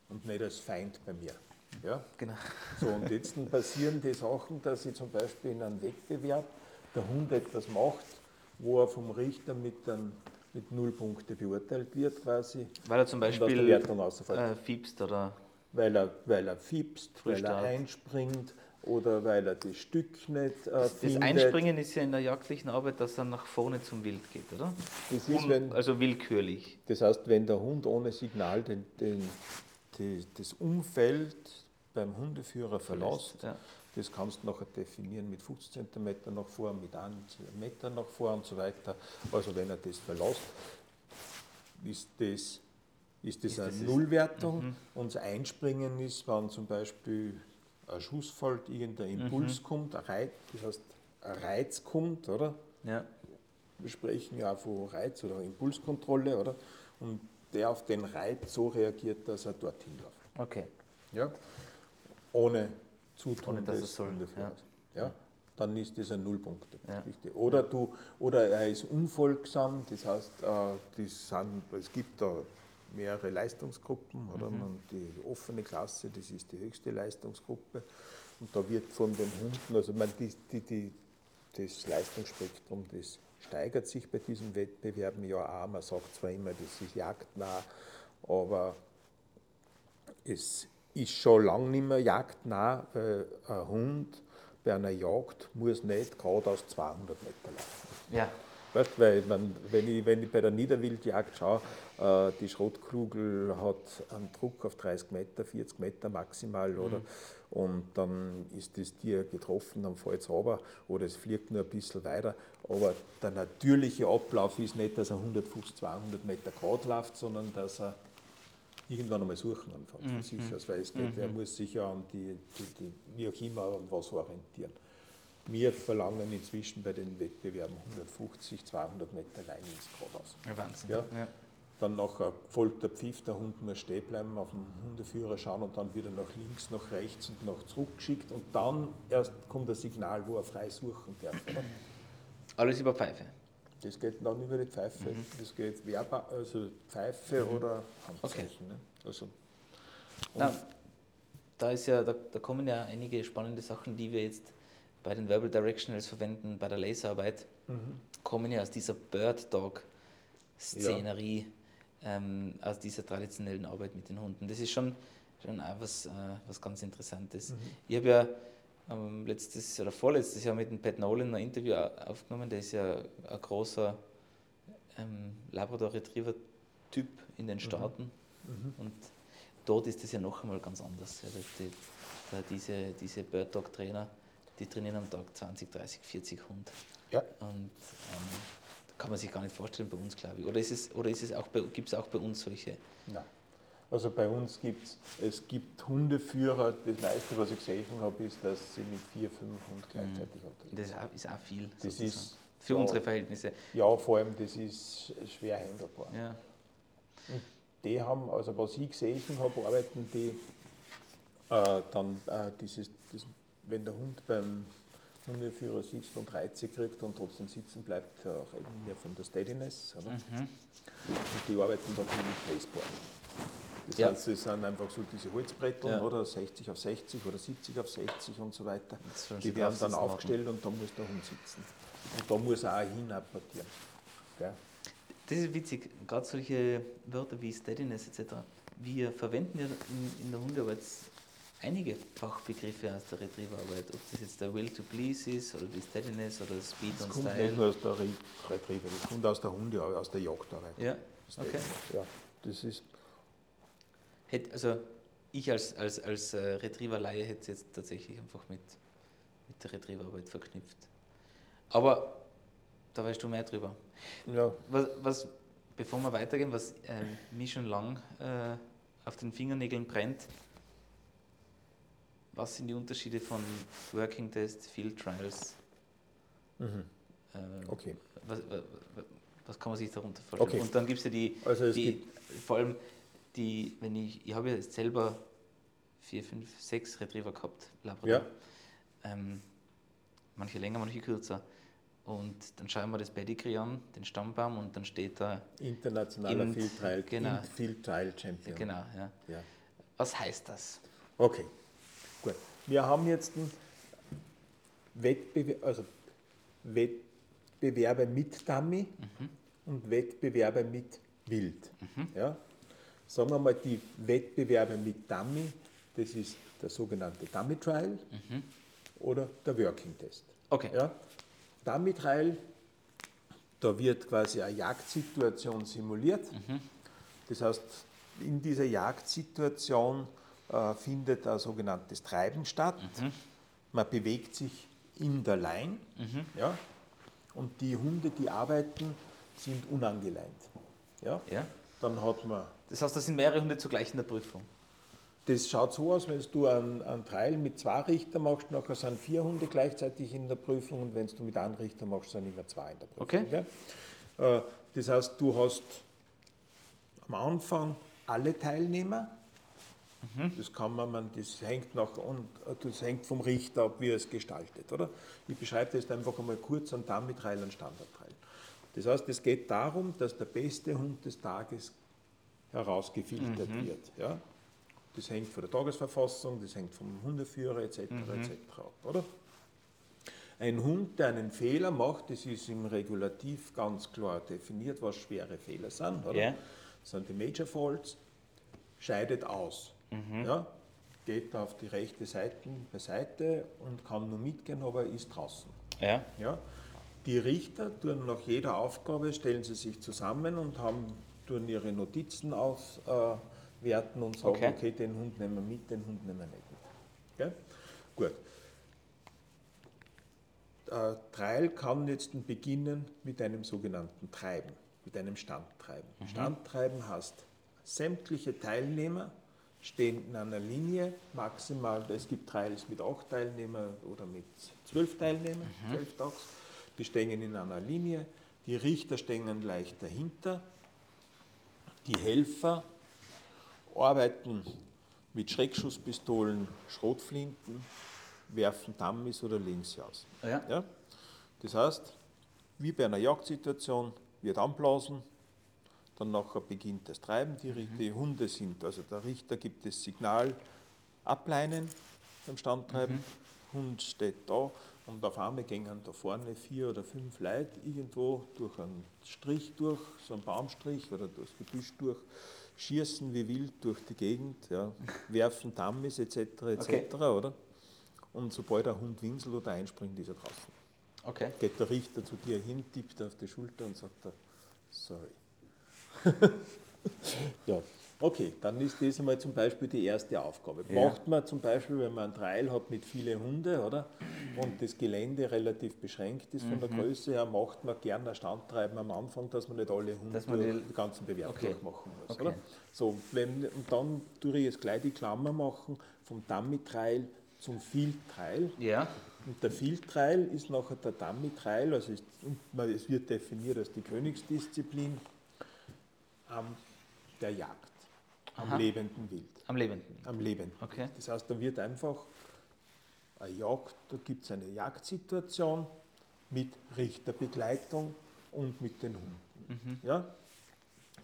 und nicht als Feind bei mir. Ja? Genau. So, und jetzt passieren die Sachen, dass ich zum Beispiel in einem Wettbewerb der Hund etwas macht, wo er vom Richter mit einem mit null Punkte beurteilt wird quasi. Weil er zum Beispiel äh, fiebst oder? Weil er, weil er fiebst, weil er einspringt oder weil er das Stück nicht äh, das, findet. Das Einspringen ist ja in der jagdlichen Arbeit, dass er nach vorne zum Wild geht, oder? Das ist, wenn, also willkürlich. Das heißt, wenn der Hund ohne Signal den, den, die, das Umfeld beim Hundeführer verlässt, ja. Das kannst du nachher definieren mit 50 cm nach vor, mit 1 Meter nach vor und so weiter. Also wenn er das verlässt, ist das, ist das ist eine das Nullwertung. Mhm. Und das Einspringen ist, wenn zum Beispiel ein Schuss fällt, irgendein Impuls mhm. kommt, ein Reiz, das heißt ein Reiz kommt, oder? Ja. Wir sprechen ja von Reiz oder Impulskontrolle, oder? Und der auf den Reiz so reagiert, dass er dorthin läuft. Okay. Ja? Ohne zutun Ohne, dass es soll. Ja. ja. dann ist das ein Nullpunkt. Ja. Oder, du, oder er ist unfolgsam, das heißt, äh, das sind, es gibt da mehrere Leistungsgruppen, oder? Mhm. Die offene Klasse, das ist die höchste Leistungsgruppe. Und da wird von den Hunden, also man, die, die, die, das Leistungsspektrum, das steigert sich bei diesen Wettbewerben ja auch. Man sagt zwar immer, das ist jagdnah, aber es ist schon lange nicht mehr jagdnah, weil ein Hund bei einer Jagd muss nicht gerade aus 200 Meter laufen. Ja. Weißt, weil man, wenn, ich, wenn ich bei der Niederwildjagd schaue, äh, die Schrotkugel hat einen Druck auf 30 Meter, 40 Meter maximal, oder? Mhm. Und dann ist das Tier getroffen, dann fällt es runter oder es fliegt nur ein bisschen weiter. Aber der natürliche Ablauf ist nicht, dass er 150, 200 Meter gerade läuft, sondern dass er irgendwann einmal suchen von mhm. sich aus, weil es geht, mhm. er muss sich ja an die, die, die, wie auch immer an was orientieren. Wir verlangen inzwischen bei den Wettbewerben 150, 200 Meter Leine ins Geradeaus. Ja, Wahnsinn. Ja. ja. Dann nachher folgt der Pfiff, der Hund muss stehen bleiben, auf den Hundeführer schauen und dann wieder nach links, nach rechts und nach zurückgeschickt. Und dann erst kommt das Signal, wo er frei suchen darf. Alles über Pfeife? Das geht dann über die Pfeife. Mhm. Das geht Werbe, also Pfeife mhm. oder Handzeichen. Okay. Ne? Also, Na, da, ist ja, da, da kommen ja einige spannende Sachen, die wir jetzt bei den Verbal Directionals verwenden, bei der Laserarbeit, mhm. kommen ja aus dieser Bird Dog Szenerie. Ja ähm, aus dieser traditionellen Arbeit mit den Hunden. Das ist schon, schon auch was, äh, was ganz Interessantes. Mhm. Ich habe ja ähm, letztes oder vorletztes Jahr mit dem Pat Nolan ein Interview aufgenommen, der ist ja ein großer ähm, Labrador Retriever Typ in den mhm. Staaten. Mhm. Und dort ist das ja noch einmal ganz anders. Ja, die, die, diese, diese Bird Dog Trainer, die trainieren am Tag 20, 30, 40 Hunde. Ja. Und ähm, kann man sich gar nicht vorstellen bei uns, glaube ich. Oder, ist es, oder ist es auch gibt es auch bei uns solche? Nein. Also bei uns gibt es, es gibt Hundeführer, das meiste, was ich gesehen habe, ist, dass sie mit vier, fünf Hunden gleichzeitig mhm. Das ist auch viel. Das ist für ja, unsere Verhältnisse. Ja, vor allem, das ist schwer handelbar. Ja. Die haben, also was ich gesehen habe, arbeiten die äh, dann äh, dieses, das, wenn der Hund beim Hundeführer sitzt und Reize kriegt und trotzdem sitzen bleibt, auch eben mehr von der Steadiness. Mhm. Und die arbeiten dann viel mit Baseboard. Das ja. heißt, es sind einfach so diese Holzbretteln, ja. oder 60 auf 60 oder 70 auf 60 und so weiter. Die werden dann aufgestellt machen. und da muss der Hund sitzen. Und da muss er auch hinapportieren. Das ist witzig, gerade solche Wörter wie Steadiness etc. Wir verwenden ja in, in der Hundearbeit einige Fachbegriffe aus der Retrieverarbeit, ob das jetzt der Will to Please ist oder die Steadiness oder das Speed das und kommt Style. Nicht nur aus der Retriever, das kommt aus der Hunde, aus der Jagdarbeit. Ja, okay. Ja, das ist. Hätt, also ich als, als, als äh, Retriever-Laie hätte es jetzt tatsächlich einfach mit, mit der Retrieverarbeit verknüpft. Aber da weißt du mehr drüber. Ja. Was, was bevor wir weitergehen, was äh, mich schon lang äh, auf den Fingernägeln brennt, was sind die Unterschiede von Working Test, Field Trials? Mhm. Äh, okay. Was, was, kann man sich darunter vorstellen? Okay. Und dann gibt es ja die, also die vor allem die, wenn ich, ich habe ja jetzt selber vier, fünf, sechs Retriever gehabt, Labrador. Ja. Ähm, manche länger, manche kürzer. Und dann schauen wir das Pedigree an, den Stammbaum, und dann steht da. Internationaler Int, Field Trial, genau, Field Trial Champion. Genau, ja. ja. Was heißt das? Okay. Wir haben jetzt Wettbewer also Wettbewerbe mit Dummy mhm. und Wettbewerbe mit Wild. Mhm. Ja? Sagen wir mal, die Wettbewerbe mit Dummy, das ist der sogenannte Dummy Trial mhm. oder der Working Test. Okay. Ja? Dummy Trial, da wird quasi eine Jagdsituation simuliert. Mhm. Das heißt, in dieser Jagdsituation findet ein sogenanntes Treiben statt. Mhm. Man bewegt sich in der Line. Mhm. Ja? Und die Hunde, die arbeiten, sind unangeleint. Ja? ja? Dann hat man. Das heißt, da sind mehrere Hunde zugleich in der Prüfung. Das schaut so aus, wenn du einen, einen mit zwei Richter machst, nachher sind vier Hunde gleichzeitig in der Prüfung und wenn du mit einem Richter machst, sind immer zwei in der Prüfung. Okay. Ja? Äh, das heißt, du hast am Anfang alle Teilnehmer, Mhm. Das kann man, man, das hängt nach und das hängt vom Richter ab, wie er es gestaltet, oder? Ich beschreibe das einfach einmal kurz und dann mit Reil und Standardteil. Das heißt, es geht darum, dass der beste Hund des Tages herausgefiltert mhm. wird. Ja? Das hängt von der Tagesverfassung, das hängt vom Hundeführer etc. Mhm. etc. ab, oder? Ein Hund, der einen Fehler macht, das ist im Regulativ ganz klar definiert, was schwere Fehler sind, oder? Yeah. Das sind die Major Faults, scheidet aus. Mhm. Ja, geht auf die rechte Seite beiseite und kann nur mitgehen, aber ist draußen. Ja. Ja. Die Richter tun nach jeder Aufgabe, stellen sie sich zusammen und haben, tun ihre Notizen auswerten äh, und sagen, okay. okay. den Hund nehmen wir mit, den Hund nehmen wir nicht mit. Okay? Gut. Äh, Trial kann jetzt beginnen mit einem sogenannten Treiben, mit einem Standtreiben. Mhm. Standtreiben heißt, sämtliche Teilnehmer stehen in einer Linie, maximal, es gibt Trails mit acht Teilnehmern oder mit zwölf Teilnehmern, mhm. zwölf Tags, die stehen in einer Linie, die Richter stehen leicht dahinter, die Helfer arbeiten mit Schreckschusspistolen, Schrotflinten, werfen Dummies oder legen sie aus. Ja. ja. Das heißt, wie bei einer Jagdsituation wird anblasen, dann nachher beginnt das Treiben. Die, mhm. die, Hunde sind, also der Richter gibt das Signal, ableinen beim Standtreiben. Mhm. Hund steht da und auf einmal gehen da vorne vier oder fünf Leute irgendwo durch einen Strich durch, so einen Baumstrich oder durchs Gebüsch durch, schießen wie wild durch die Gegend, ja, werfen Dummies etc. etc. Okay. oder? Und sobald der Hund winselt oder einspringt, ist er draußen. Okay. Geht der Richter zu dir hin, tippt auf die Schulter und sagt, sorry. ja, okay, dann ist das einmal zum Beispiel die erste Aufgabe. Ja. Macht man zum Beispiel, wenn man einen Trail hat mit vielen Hunden, oder? Und das Gelände relativ beschränkt ist von mhm. der Größe her, macht man gerne ein Standtreiben am Anfang, dass man nicht alle Hunde die, die ganzen Bewerb okay. durchmachen muss. Okay. Oder? So, wenn, und dann tue ich jetzt gleich die Klammer machen vom Dummy-Trail zum Field-Trail. Ja. Und der Field-Trail ist nachher der Dummy-Trail, also ist, es wird definiert als die Königsdisziplin ähm, der Jagd, am lebenden Wild. Am lebenden? Am lebenden. Okay. Das heißt, da wird einfach eine Jagd, da gibt es eine Jagdsituation mit Richterbegleitung und mit den Hunden. Mhm. Ja?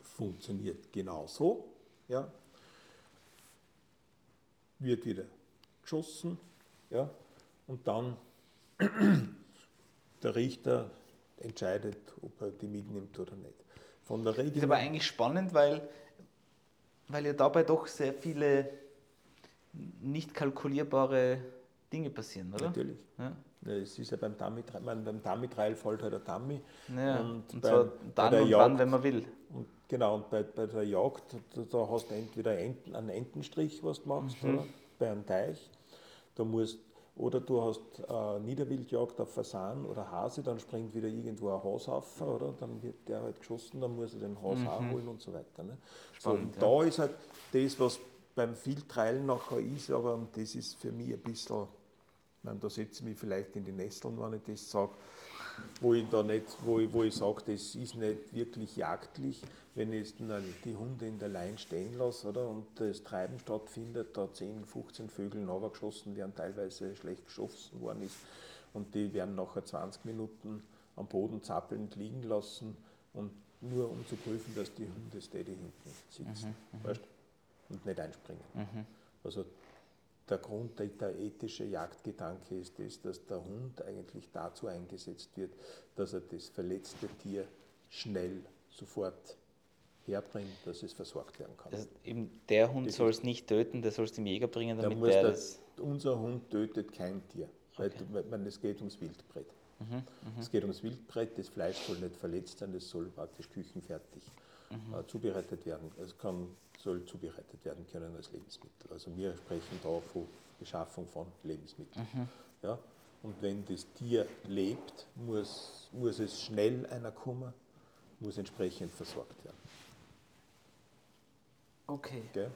Funktioniert genauso. Ja? Wird wieder geschossen ja? und dann der Richter entscheidet, ob er die mitnimmt oder nicht von der Regel. Das ist aber eigentlich spannend, weil, weil ja dabei doch sehr viele nicht kalkulierbare Dinge passieren, oder? Natürlich. Ja. Ja, es ist ja beim Dummy-Trail, beim Dummy-Trail fällt halt der Dummy. Ja, und, und bei, zwar dann bei und Jagd, wann, wenn man will. Und genau, und bei, bei der Jagd, da, da hast du entweder Enten, einen Entenstrich, was du machst, mhm. oder? Bei einem Teich. Da musst oder du hast äh, Niederwildjagd auf Fasan oder Hase, dann springt wieder irgendwo ein Hase auf, oder? Dann wird der halt geschossen, dann muss er den Hase mhm. auch holen und so weiter. Ne? Spannend, so, und ja. da ist halt das, was beim Vieltreilen nachher ist, aber das ist für mich ein bisschen, ich meine, da setze ich mich vielleicht in die Nesseln, wenn ich das sage, wo ich da nicht, wo ich, wo ich sage, das ist nicht wirklich jagdlich, wenn ich die Hunde in der Leine stehen lasse oder, und das Treiben stattfindet, da 10, 15 Vögel geschossen werden, teilweise schlecht geschossen worden ist und die werden nachher 20 Minuten am Boden zappelnd liegen lassen und nur um zu prüfen, dass die Hunde steady hinten sitzen mhm, mhm. weißt? und nicht einspringen. Mhm. Also der Grund, der ethische Jagdgedanke ist, ist, dass der Hund eigentlich dazu eingesetzt wird, dass er das verletzte Tier schnell sofort herbringt, dass es versorgt werden kann. Also eben der Hund soll es nicht töten, der soll es dem Jäger bringen, damit der, der das... Unser Hund tötet kein Tier, okay. weil, weil es geht ums Wildbrett. Mhm, mhm, es geht ums Wildbrett, das Fleisch soll nicht verletzt sein, das soll praktisch küchenfertig mhm. äh, zubereitet werden. Es kann, soll zubereitet werden können als Lebensmittel. Also wir sprechen da von Beschaffung von Lebensmitteln. Mhm. Ja? Und wenn das Tier lebt, muss, muss es schnell einer kommen, muss entsprechend versorgt werden. Okay. Gell?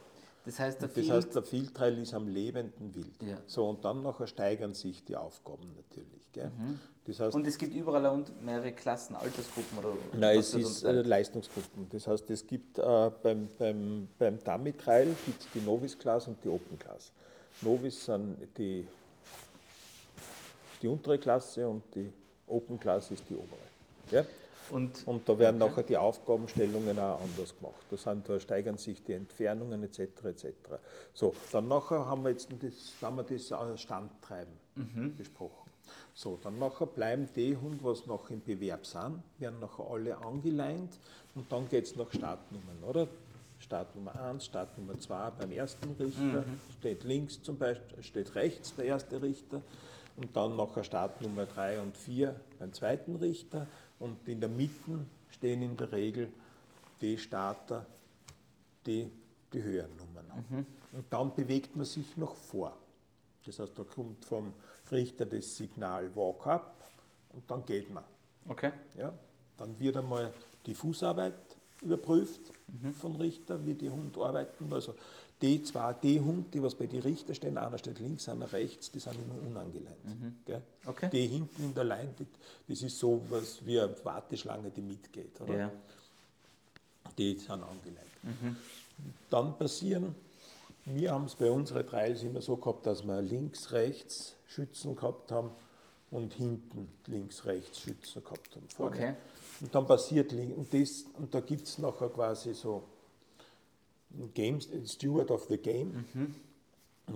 Das heißt, der, das heißt, der Vielteil ist am lebenden Wild. Ja. So, und dann nachher steigern sich die Aufgaben natürlich. Mhm. Das heißt, und es gibt überall mehrere Klassen, Altersgruppen oder Nein, es ist äh, Leistungsgruppen. Das heißt, es gibt äh, beim, beim, beim Dummy-Trail gibt die Novice-Class und die Open-Class. Novice sind die, die untere Klasse und die Open-Class ist die obere. Ja? Und, und da werden nachher die Aufgabenstellungen auch anders gemacht. Da, sind, da steigern sich die Entfernungen etc. etc. So, dann nachher haben wir jetzt das, haben wir das äh, Standtreiben mhm. besprochen. So, dann nachher bleiben die Hunde, was noch im Bewerb sind, werden nachher alle angeleint und dann geht es nach Startnummern, oder? Startnummer 1, Startnummer 2 beim ersten Richter, mhm. steht links zum Beispiel, steht rechts der erste Richter und dann nachher Startnummer 3 und 4 beim zweiten Richter und in der Mitte stehen in der Regel die Starter, die, die höheren Nummern haben. Mhm. Und dann bewegt man sich noch vor. Das heißt, da kommt vom Richter das Signal Walk up und dann geht man. Okay. Ja, dann wird einmal die Fußarbeit überprüft mhm. von Richter, wie die Hunde arbeiten. Also die zwei, die Hunde, die was bei den Richter stehen, einer steht links, einer rechts, die sind immer unangeleint. Mhm. Okay. Die hinten in der Leine, das ist so was wie eine Warteschlange, die mitgeht. Oder? Ja. Die sind angeleint. Mhm. Dann passieren, wir haben es bei unseren Trials immer so gehabt, dass wir links, rechts Schützen gehabt haben und hinten links, rechts Schützen gehabt haben. Vorne. Okay. Und dann passiert und, das, und da gibt es nachher quasi so Games, Steward of the Game, mhm.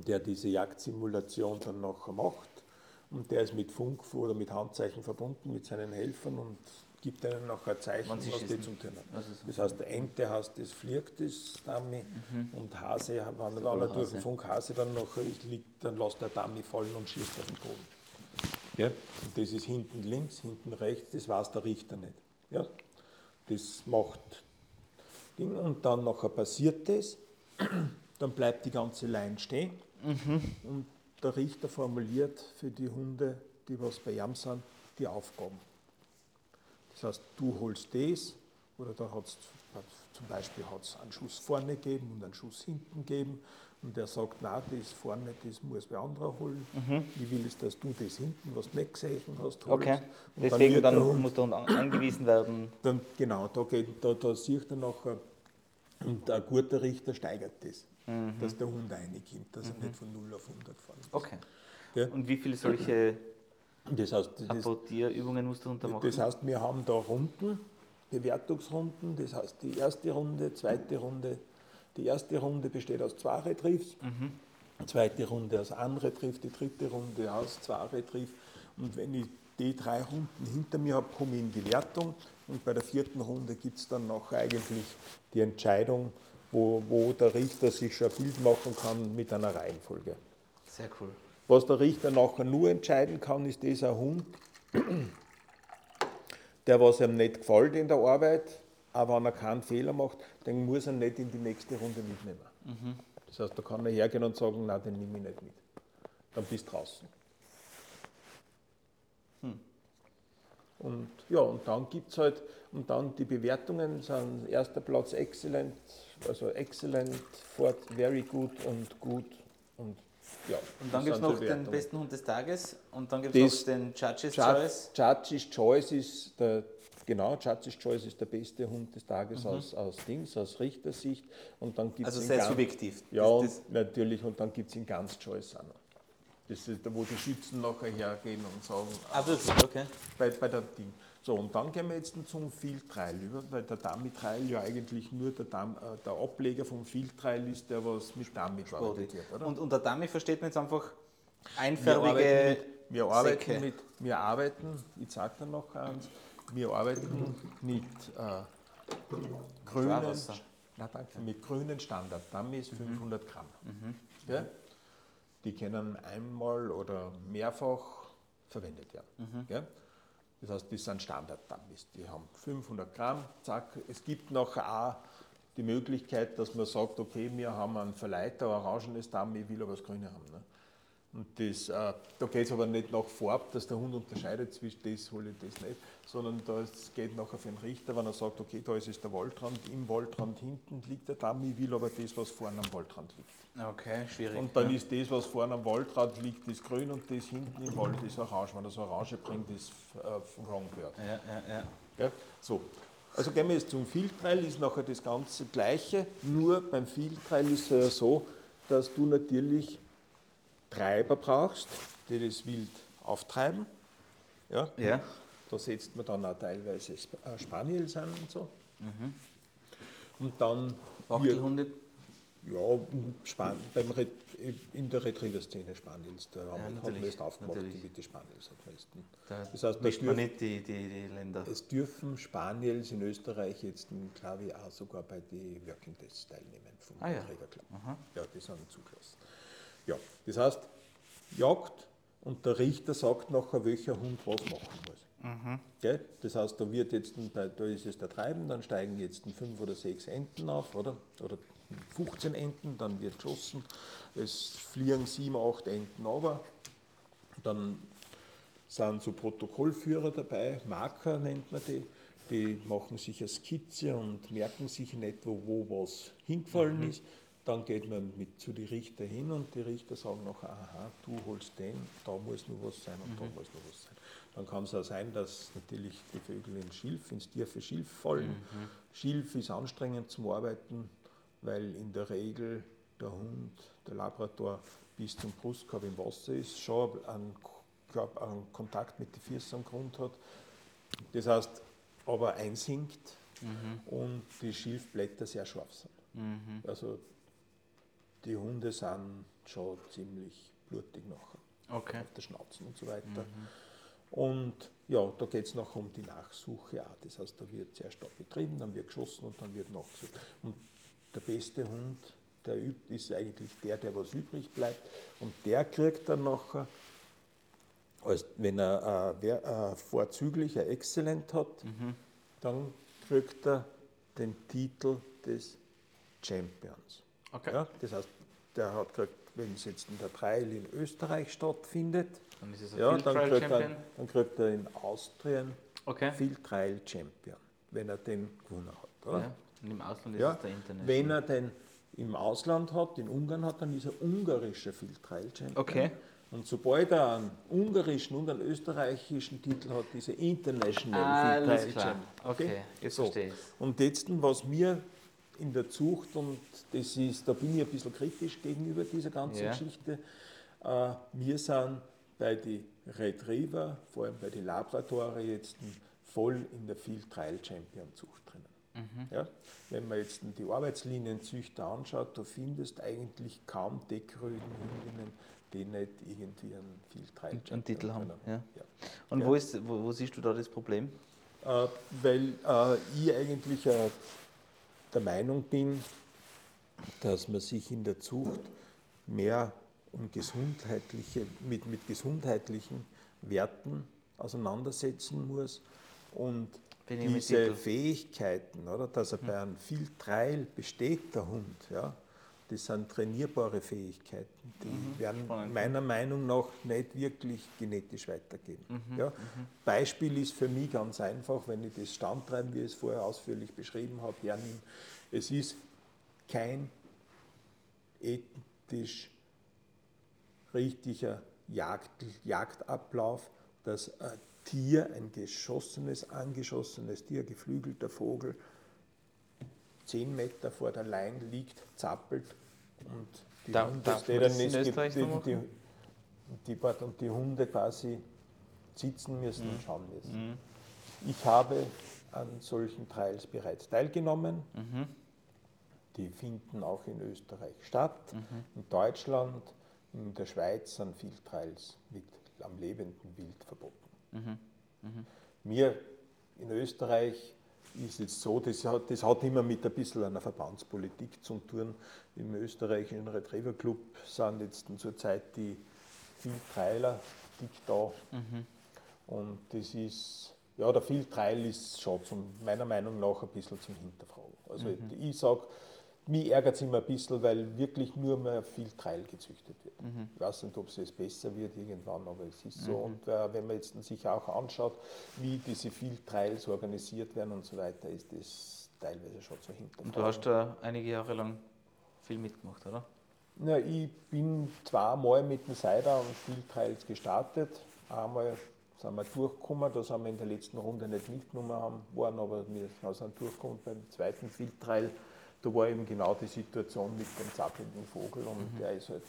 der diese Jagdsimulation dann nachher macht. Und der ist mit Funk oder mit Handzeichen verbunden mit seinen Helfern und gibt einem nachher ein Zeichen, was die zum tun hat. Das heißt, der Ente heißt, das fliegt, das Dummy, mhm. und Hase, wenn er alle durch den Funk Hase dann nachher liegt, dann lässt der Dummy fallen und schießt auf den Boden. Ja? Und das ist hinten links, hinten rechts, das weiß der Richter nicht. Ja? Das macht Ding und dann nachher passiert das, dann bleibt die ganze Line stehen mhm. und der Richter formuliert für die Hunde, die was bei ihm sind, die Aufgaben. Das heißt, du holst das oder da hat es zum Beispiel hat's einen Schuss vorne gegeben und einen Schuss hinten gegeben und der sagt, nein, das vorne, das muss wer anderer holen. Mhm. Ich will es, dass du das hinten, was du nicht gesehen hast, holst. Okay, und deswegen dann, dann muss dann angewiesen werden. Dann, genau, da, geht, da, da sieht er nachher, und ein guter Richter steigert das, mhm. dass der Hund reinkommt, dass mhm. er nicht von 0 auf 100 fahren muss. Okay. Ja? Und wie viele solche das heißt, das Apportierübungen musst du untermachen? Das heißt, wir haben da Runden, Bewertungsrunden, das heißt die erste Runde, zweite Runde, die erste Runde besteht aus zwei Retriefs, mhm. die zweite Runde aus einem Retrief, die dritte Runde aus zwei Retrief. Und wenn ich die drei Runden hinter mir habe, komme ich in die Wertung. Und bei der vierten Runde gibt es dann noch eigentlich die Entscheidung, wo, wo der Richter sich schon ein Bild machen kann mit einer Reihenfolge. Sehr cool. Was der Richter nachher nur entscheiden kann, ist dieser Hund, der was ihm nicht gefällt in der Arbeit, aber wenn er keinen Fehler macht, dann muss er nicht in die nächste Runde mitnehmen. Mhm. Das heißt, da kann er hergehen und sagen, nein, den nehme ich nicht mit. Dann bist du draußen. Hm. Und ja, und dann gibt es halt, und dann die Bewertungen sind erster Platz excellent, also excellent, fort, very good und gut und ja. Und dann gibt es noch den besten Hund des Tages und dann gibt es noch den Judge's Choice. Judge's Choice ist der Genau, Judge's Choice ist der beste Hund des Tages mhm. aus, aus Dings, aus Richtersicht. Und dann gibt's also sehr ganz, subjektiv. Ja, und natürlich, und dann gibt es in ganz Choice noch. Das ist da, wo die Schützen nachher hergehen und sagen, ah, das, okay. bei, bei der Ding. So, und dann gehen wir jetzt zum Field Trial über, weil der Dummy Trial ja eigentlich nur der, Dam, äh, der Ableger vom Field Trial ist, der was mit Dummy arbeitet. Oder? Und unter Dummy versteht man jetzt einfach einförmige wir arbeiten mit, wir arbeiten, mit, wir arbeiten ich zeige dann noch eins, wir arbeiten mit äh, grünen, na, danke, mit grünen Standard. Dummies 500 mhm. Gramm. Mhm. Ja? Die können einmal oder mehrfach verwendet werden. Mhm. Ja? Das heißt, das sind Standard-Dummies. Die haben 500 Gramm, zack. Es gibt noch auch die Möglichkeit, dass man sagt, okay, wir haben einen Verleiter, ein orangenes Dummy, ich will aber das Grüne haben. Ne? Und das, äh, da geht es aber nicht nach Farb, dass der Hund unterscheidet zwischen das hole ich das nicht, sondern das geht nachher für den Richter, wenn er sagt, okay, da ist es der Waldrand, im Waldrand hinten liegt der Damm, ich will aber das, was vorne am Waldrand liegt. Okay, schwierig. Und dann ja. ist das, was vorne am Waldrand liegt, das grün und das hinten im Wald ist orange. Wenn das Orange bringt, ist äh, wrong bird. Ja, ja, ja. ja. So. Also gehen wir jetzt zum Filtrail, ist nachher das ganze Gleiche, nur beim Filtrail ist es ja so, dass du natürlich Treiber brauchst, die das Wild auftreiben. Ja? ja. Da setzt man dann auch teilweise äh, Spaniels an und so. Mhm. Und dann. Wachtelhunde? Ja, Span beim in der Retriever-Szene Spaniels, da ja, haben wir es aufgemacht, natürlich. die Spaniels am meisten. Da das heißt, da dürfen, man nicht die, die, die, Länder. Es dürfen Spaniels in Österreich jetzt, ich, auch sogar bei den Working Tests teilnehmen vom ah, Retriever Club. Ja. ja, die sind zugelassen. Ja, das heißt, Jagd und der Richter sagt nachher, welcher Hund was machen muss. Mhm. Das heißt, da wird jetzt, da ist es der Treiben, dann steigen jetzt fünf oder sechs Enten auf, oder? Oder 15 Enten, dann wird geschossen, es fliegen sieben, acht Enten aber, dann sind so Protokollführer dabei, Marker nennt man die, die machen sich eine Skizze und merken sich in etwa, wo was hingefallen mhm. ist. Dann geht man mit zu den Richter hin und die Richter sagen noch, aha, du holst den, da muss nur was sein und mhm. da muss nur was sein. Dann kann es auch sein, dass natürlich die Vögel ins Schilf, ins tiefe Schilf fallen. Mhm. Schilf ist anstrengend zum Arbeiten, weil in der Regel der Hund, der Labrador bis zum Brustkorb im Wasser ist, schon einen, einen Kontakt mit den Füßen am Grund hat. Das heißt, aber einsinkt mhm. und die Schilfblätter sehr scharf sind. Mhm. Also die Hunde sind schon ziemlich blutig nachher. Okay. Auf der Schnauze und so weiter. Mhm. Und ja, da geht es noch um die Nachsuche auch. Das heißt, da wird zuerst da betrieben, dann wird geschossen und dann wird nachgesucht. Und der beste Hund, der übt, ist eigentlich der, der was übrig bleibt. Und der kriegt dann nachher, als wenn er äh, äh, vorzüglich ein Exzellent hat, mhm. dann kriegt er den Titel des Champions. Okay. Ja, das heißt, der hat gekriegt, wenn es jetzt in der Trail in Österreich stattfindet, dann ist es ein ja, Field dann kriegt. Er, dann kriegt er in Austrien okay. Field Trail Champion, wenn er den gewonnen hat. Oder? Ja, und im Ausland ist ja, es der International. Wenn er den im Ausland hat, in Ungarn hat, dann ist er ungarischer Field Trail Champion. Okay. Und sobald er einen ungarischen und einen österreichischen Titel hat, ist er International ah, Field Trail Champion. Okay, okay jetzt so. verstehe ich Und jetzt, was mir in der Zucht, und das ist, da bin ich ein bisschen kritisch gegenüber dieser ganzen ja. Geschichte, äh, wir sind bei den Retriever, vor allem bei den Labradore jetzt voll in der Field Trial Champion Zucht drinnen. Mhm. Ja, wenn man jetzt die Arbeitslinienzüchter anschaut, da findest eigentlich kaum Deckröden Hündinnen, die nicht irgendwie einen Field Trial Champion einen Titel haben. Ja. ja. Und. Wo, ist, wo, wo, siehst du da das Problem? Äh, weil äh, ich eigentlich äh, der Meinung bin, dass man sich in der Zucht mehr um gesundheitliche, mit, mit gesundheitlichen Werten auseinandersetzen muss und diese Fähigkeiten, oder, dass er bei einem viel Trail besteht, der Hund, ja, das sind trainierbare Fähigkeiten, die mhm. werden Spannend. meiner Meinung nach nicht wirklich genetisch weitergehen. Mhm. Ja? Mhm. Beispiel ist für mich ganz einfach, wenn ich das Standtreiben, wie ich es vorher ausführlich beschrieben habe, hernehme. Es ist kein ethisch richtiger Jagd, Jagdablauf, dass ein Tier, ein geschossenes, angeschossenes Tier, geflügelter Vogel, zehn Meter vor der Leine liegt, zappelt und die da, Hunde, die, dann nicht, die, die, und die Hunde quasi sitzen müssen mhm. und schauen müssen. Mhm. Ich habe an solchen Trials bereits teilgenommen. Mhm. Die finden auch in Österreich statt. Mhm. In Deutschland in der Schweiz sind Filtrials mit am lebenden Wild verboten. Mhm. Mhm. Mir in Österreich ist es so, das hat, das hat immer mit ein bisschen einer Verbandspolitik zu tun. Im österreichischen Retriever Club sind jetzt zurzeit die Filtrailer dick da. Mhm. Und das ist, ja, der Filtrail ist schon meiner Meinung nach ein bisschen zum Hinterfragen. Also mhm. ich sage, mich ärgert es immer ein bisschen, weil wirklich nur mehr viel Trail gezüchtet wird. Mhm. Ich weiß nicht, ob es jetzt besser wird irgendwann, aber es ist so. Mhm. Und äh, wenn man jetzt sich auch anschaut, wie diese viel Trails organisiert werden und so weiter, ist das teilweise schon so hinterfragen. Und du hast da einige Jahre lang viel mitgemacht, oder? Ja, ich bin zweimal mit dem Seider und viel Trails gestartet. Einmal sind wir durchgekommen, da sind wir in der letzten Runde nicht mitgenommen haben, waren aber wir sind durchgekommen beim zweiten Filtrail. Da war eben genau die Situation mit dem zappelnden Vogel und mhm. der ist halt,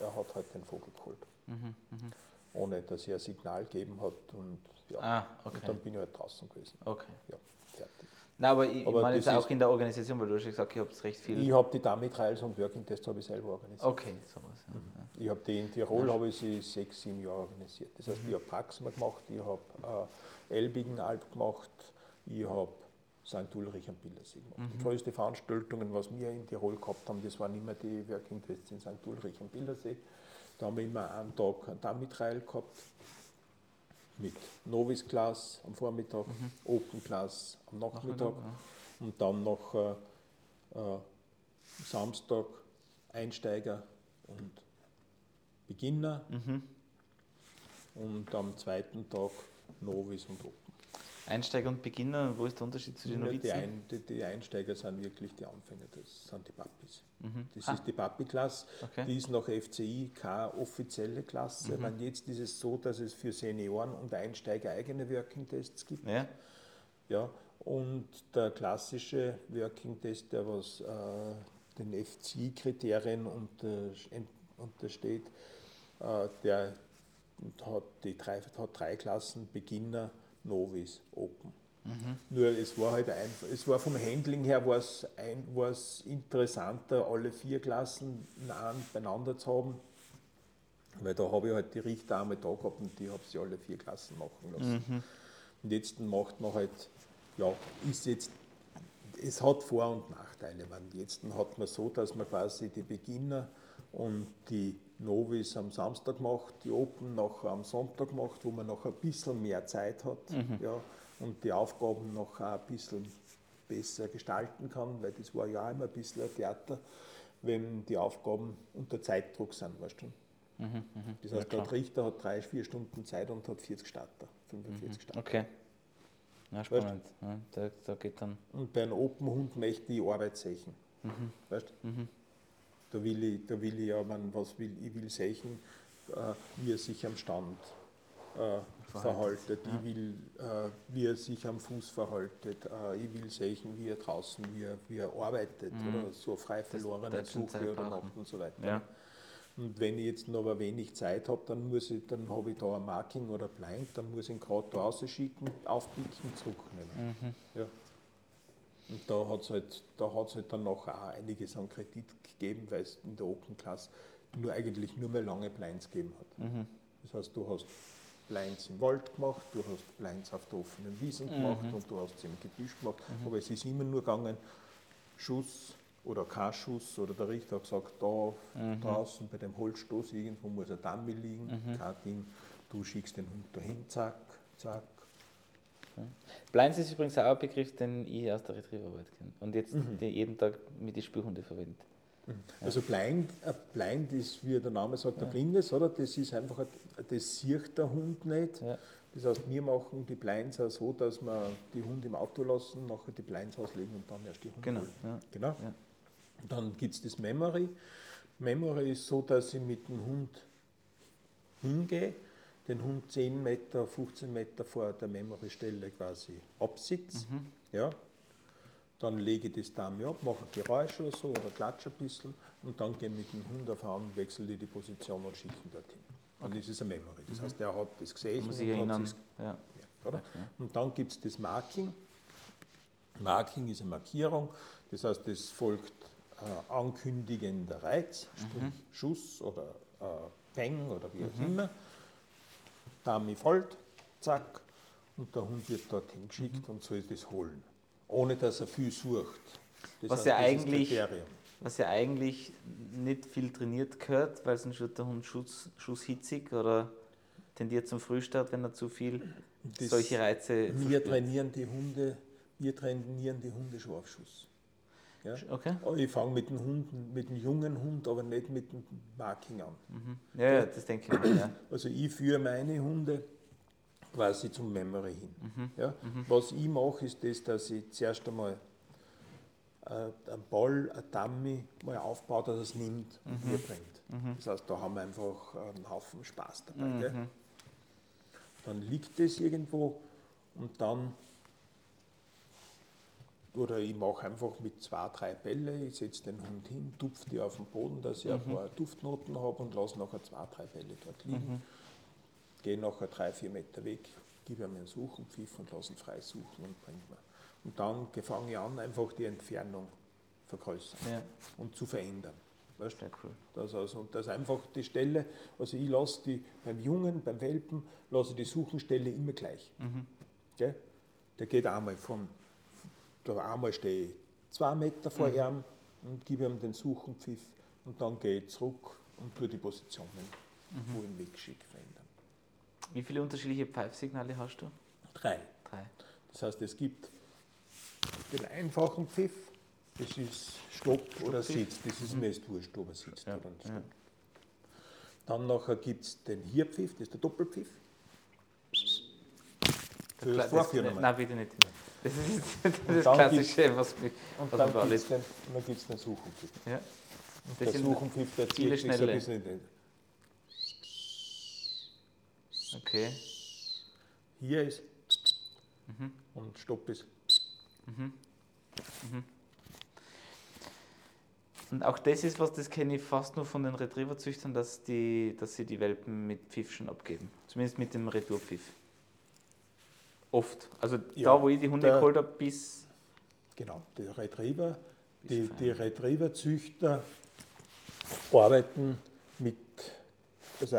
er hat halt den Vogel geholt. Mhm. Mhm. Ohne dass er ein Signal gegeben hat und ja. Ah, okay. Und dann bin ich halt draußen gewesen. Okay. Ja, fertig. Nein, aber ich, aber meine jetzt auch in der Organisation, weil du schon gesagt hast, ich habe recht viel. Ich habe die Dummy Trials und Working Tests habe ich selber organisiert. Okay, sowas. Ja. Mhm. Ich habe die in Tirol ja. habe ich sie sechs, sieben Jahre organisiert. Das heißt, mhm. ich habe Praxima gemacht, ich habe äh, Elbigenalp gemacht, ich habe St. Ulrich am Bildersee gemacht. Mhm. Die größte Veranstaltungen, was wir in Tirol gehabt haben, das waren immer die Working Tests in St. Ulrich am Bildersee. Da haben wir immer einen Tag ein Dummy-Trial gehabt mit Novice Class am Vormittag, mhm. Open Class am Nachmittag ja. und dann noch äh, äh, Samstag Einsteiger und Beginner mhm. und am zweiten Tag Novice und Open. Einsteiger und Beginner, wo ist der Unterschied zu den Novizen? Die, Ein, die, Einsteiger sind wirklich die Anfänger, das sind die Papis. Mhm. Das ah. ist die Papi-Klasse, okay. die ist nach FCI keine offizielle Klasse. Mhm. Meine, jetzt ist es so, dass es für Senioren und Einsteiger eigene Working-Tests gibt. Ja. Ja, und der klassische Working-Test, der was äh, den FCI-Kriterien unter, untersteht, äh, der hat, die drei, hat drei Klassen, Beginner, Novice, Open. Mhm. Nur es war halt einfach, es war vom Handling her war es, ein, war es interessanter, alle vier Klassen nah beieinander zu haben, weil da habe ich halt die Richter einmal da gehabt und die habe sie alle vier Klassen machen lassen. Mhm. Und jetzt macht man halt, ja, ist jetzt, es hat Vor- und Nachteile. Man, jetzt hat man so, dass man quasi die Beginner und die Novis am Samstag macht, die Open nachher am Sonntag macht, wo man noch ein bisschen mehr Zeit hat mhm. ja, und die Aufgaben noch ein bisschen besser gestalten kann, weil das war ja immer ein bisschen ein Theater, wenn die Aufgaben unter Zeitdruck sind, weißt du. Mhm, mh. Das heißt, ja, der Richter hat drei, vier Stunden Zeit und hat 40 Starter, 45 mhm. Starter. Okay. Ja, spannend. Ja, da, da, geht dann. Und bei einem Open-Hund möchte ich Arbeit sehen. Mhm. Weißt du? Mhm. Da will ich, da will ich ja, man, was will, ich will sehen, äh, wie er sich am Stand äh, verhaltet, ja. ich will, äh, wie er sich am Fuß verhaltet, äh, ich will sehen, wie er draußen, wie er, wie er arbeitet mhm. oder so frei verlorene Suche oder macht und so weiter. Ja. Und wenn ich jetzt noch aber wenig Zeit habe, dann muss ich, dann habe ich da ein Marking oder Blind, dann muss ich ihn gerade da rausschicken, aufpicken, zurücknehmen. Mhm. Ja. Und da hat es halt, halt dann noch auch einiges an Kredit gegeben, weil es in der Open Class nur eigentlich nur mehr lange Blinds gegeben hat. Mhm. Das heißt, du hast Blinds im Wald gemacht, du hast Blinds auf der offenen Wiesen gemacht mhm. und du hast es im Gebüsch gemacht. Mhm. Aber es ist immer nur gegangen, Schuss oder kein Schuss oder der Richter hat gesagt, da mhm. draußen bei dem Holzstoß irgendwo muss ein Dummy liegen, mhm. kein Ding, du schickst den Hund dahin, zack, zack, Blinds ist übrigens auch ein Begriff, den ich aus der Retrieverarbeit kenne und jetzt mhm. jeden Tag mit den Spürhunde verwende. Mhm. Also blind, äh, blind ist, wie der Name sagt, ja. der Blindes, oder? Das ist einfach, das sieht der Hund nicht. Ja. Das heißt, wir machen die Blinds auch so, dass wir die Hunde im Auto lassen, nachher die Blinds auslegen und dann erst die Hunde genau. Ja. genau. Dann gibt es das Memory. Memory ist so, dass ich mit dem Hund hingehe den Hund 10 Meter, 15 Meter vor der Memory-Stelle quasi absitze. Mhm. Ja. Dann lege ich das Dummy ab, mache ein Geräusch oder so oder klatsche ein bisschen und dann gehe ich mit dem Hund auf an, wechsle die Position und schicke ihn dorthin. Und das ist ein Memory. Das mhm. heißt, er hat das gesehen. Muss ich erinnern. Ja. Ja. Und dann gibt es das Marking. Marking ist eine Markierung, das heißt, es folgt äh, ankündigender Reiz, mhm. Schuss oder äh, Peng oder wie auch mhm. immer. Dummy folgt, zack, und der Hund wird dorthin geschickt mhm. und soll das holen, ohne dass er viel sucht. Das was, ja eigentlich, was ja eigentlich nicht viel trainiert gehört, weil sonst wird der Hund schuss, schusshitzig oder tendiert zum Frühstart, wenn er zu viel das solche Reize Wir trainieren die Hunde, wir trainieren die Hunde schon auf Schuss. Ja? Okay. Ich fange mit dem Hund, mit dem jungen Hund, aber nicht mit dem Marking an. Mhm. Ja, ja, das denke ich. Mir, ja. Also ich führe meine Hunde quasi zum Memory hin. Mhm. Ja? Mhm. Was ich mache, ist das, dass ich zuerst einmal äh, einen Ball, ein Dummy mal aufbaue, dass es nimmt und mhm. mir bringt. Mhm. Das heißt, da haben wir einfach einen Haufen Spaß dabei. Mhm. Dann liegt es irgendwo und dann oder ich mache einfach mit zwei, drei Bälle, ich setze den Hund hin, tupfe die auf den Boden, dass ich mhm. ein paar Duftnoten habe und lasse nachher zwei, drei Bälle dort liegen. Mhm. Gehe nachher drei, vier Meter weg, gebe ihm einen Suchenpfiff und lasse ihn frei suchen und bringe mir. Und dann fange ich an, einfach die Entfernung vergrößern ja. und zu verändern. Weißt? Ja, cool. das also, und das einfach die Stelle, also ich lasse die beim Jungen, beim Welpen, lasse die Suchenstelle immer gleich. Mhm. Der geht einmal von da einmal stehe ich zwei Meter vor mhm. ihm und gebe ihm den Suchenpfiff und dann gehe ich zurück und tue die Positionen, mhm. wo ich ihn wegschicke, verändern. Wie viele unterschiedliche Pfeifsignale hast du? Drei. Drei. Das heißt, es gibt den einfachen Pfiff, das ist Stopp oder Sitz, das ist mhm. mir jetzt wurscht, ob er sitzt ja. oder nicht. Ja. Dann nachher gibt es den Hierpfiff, das ist der Doppelpfiff. Für das Vorführen? Nein, bitte nicht. Das ist das, das Klassische, was mich Und was dann gibt es den, den. Ja. Und der Suchenpfiff, der zieht sich so ein bisschen in den. Okay. Hier ist mhm. und Stopp ist. Mhm. Mhm. Und auch das ist was, das kenne ich fast nur von den Retriever-Züchtern, dass, die, dass sie die Welpen mit Pfiff schon abgeben. Zumindest mit dem Retourpfiff. Oft. Also ja, da, wo ich die Hunde geholt habe, bis. Genau, der Retriever, die, die Retriever-Züchter arbeiten mit. Also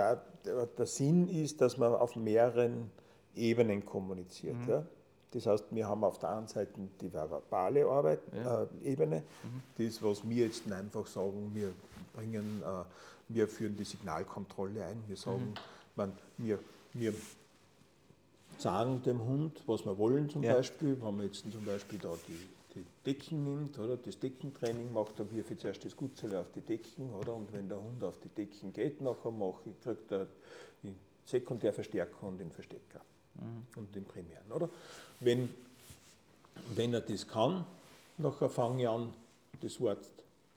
der Sinn ist, dass man auf mehreren Ebenen kommuniziert. Mhm. Ja? Das heißt, wir haben auf der einen Seite die verbale Arbeit, ja. äh, Ebene, mhm. das, was wir jetzt einfach sagen, wir bringen, äh, wir führen die Signalkontrolle ein, wir sagen, mhm. man, wir, wir sagen dem Hund, was wir wollen zum ja. Beispiel, wenn man jetzt zum Beispiel da die, die Decken nimmt, oder das Deckentraining macht, dann wirf ich zuerst das Gutzele auf die Decken, oder? Und wenn der Hund auf die Decken geht, nachher mache ich, kriegt er den Sekundärverstärker und den Verstecker mhm. und den primären, oder? Wenn, wenn er das kann, nachher fange ich an, das Wort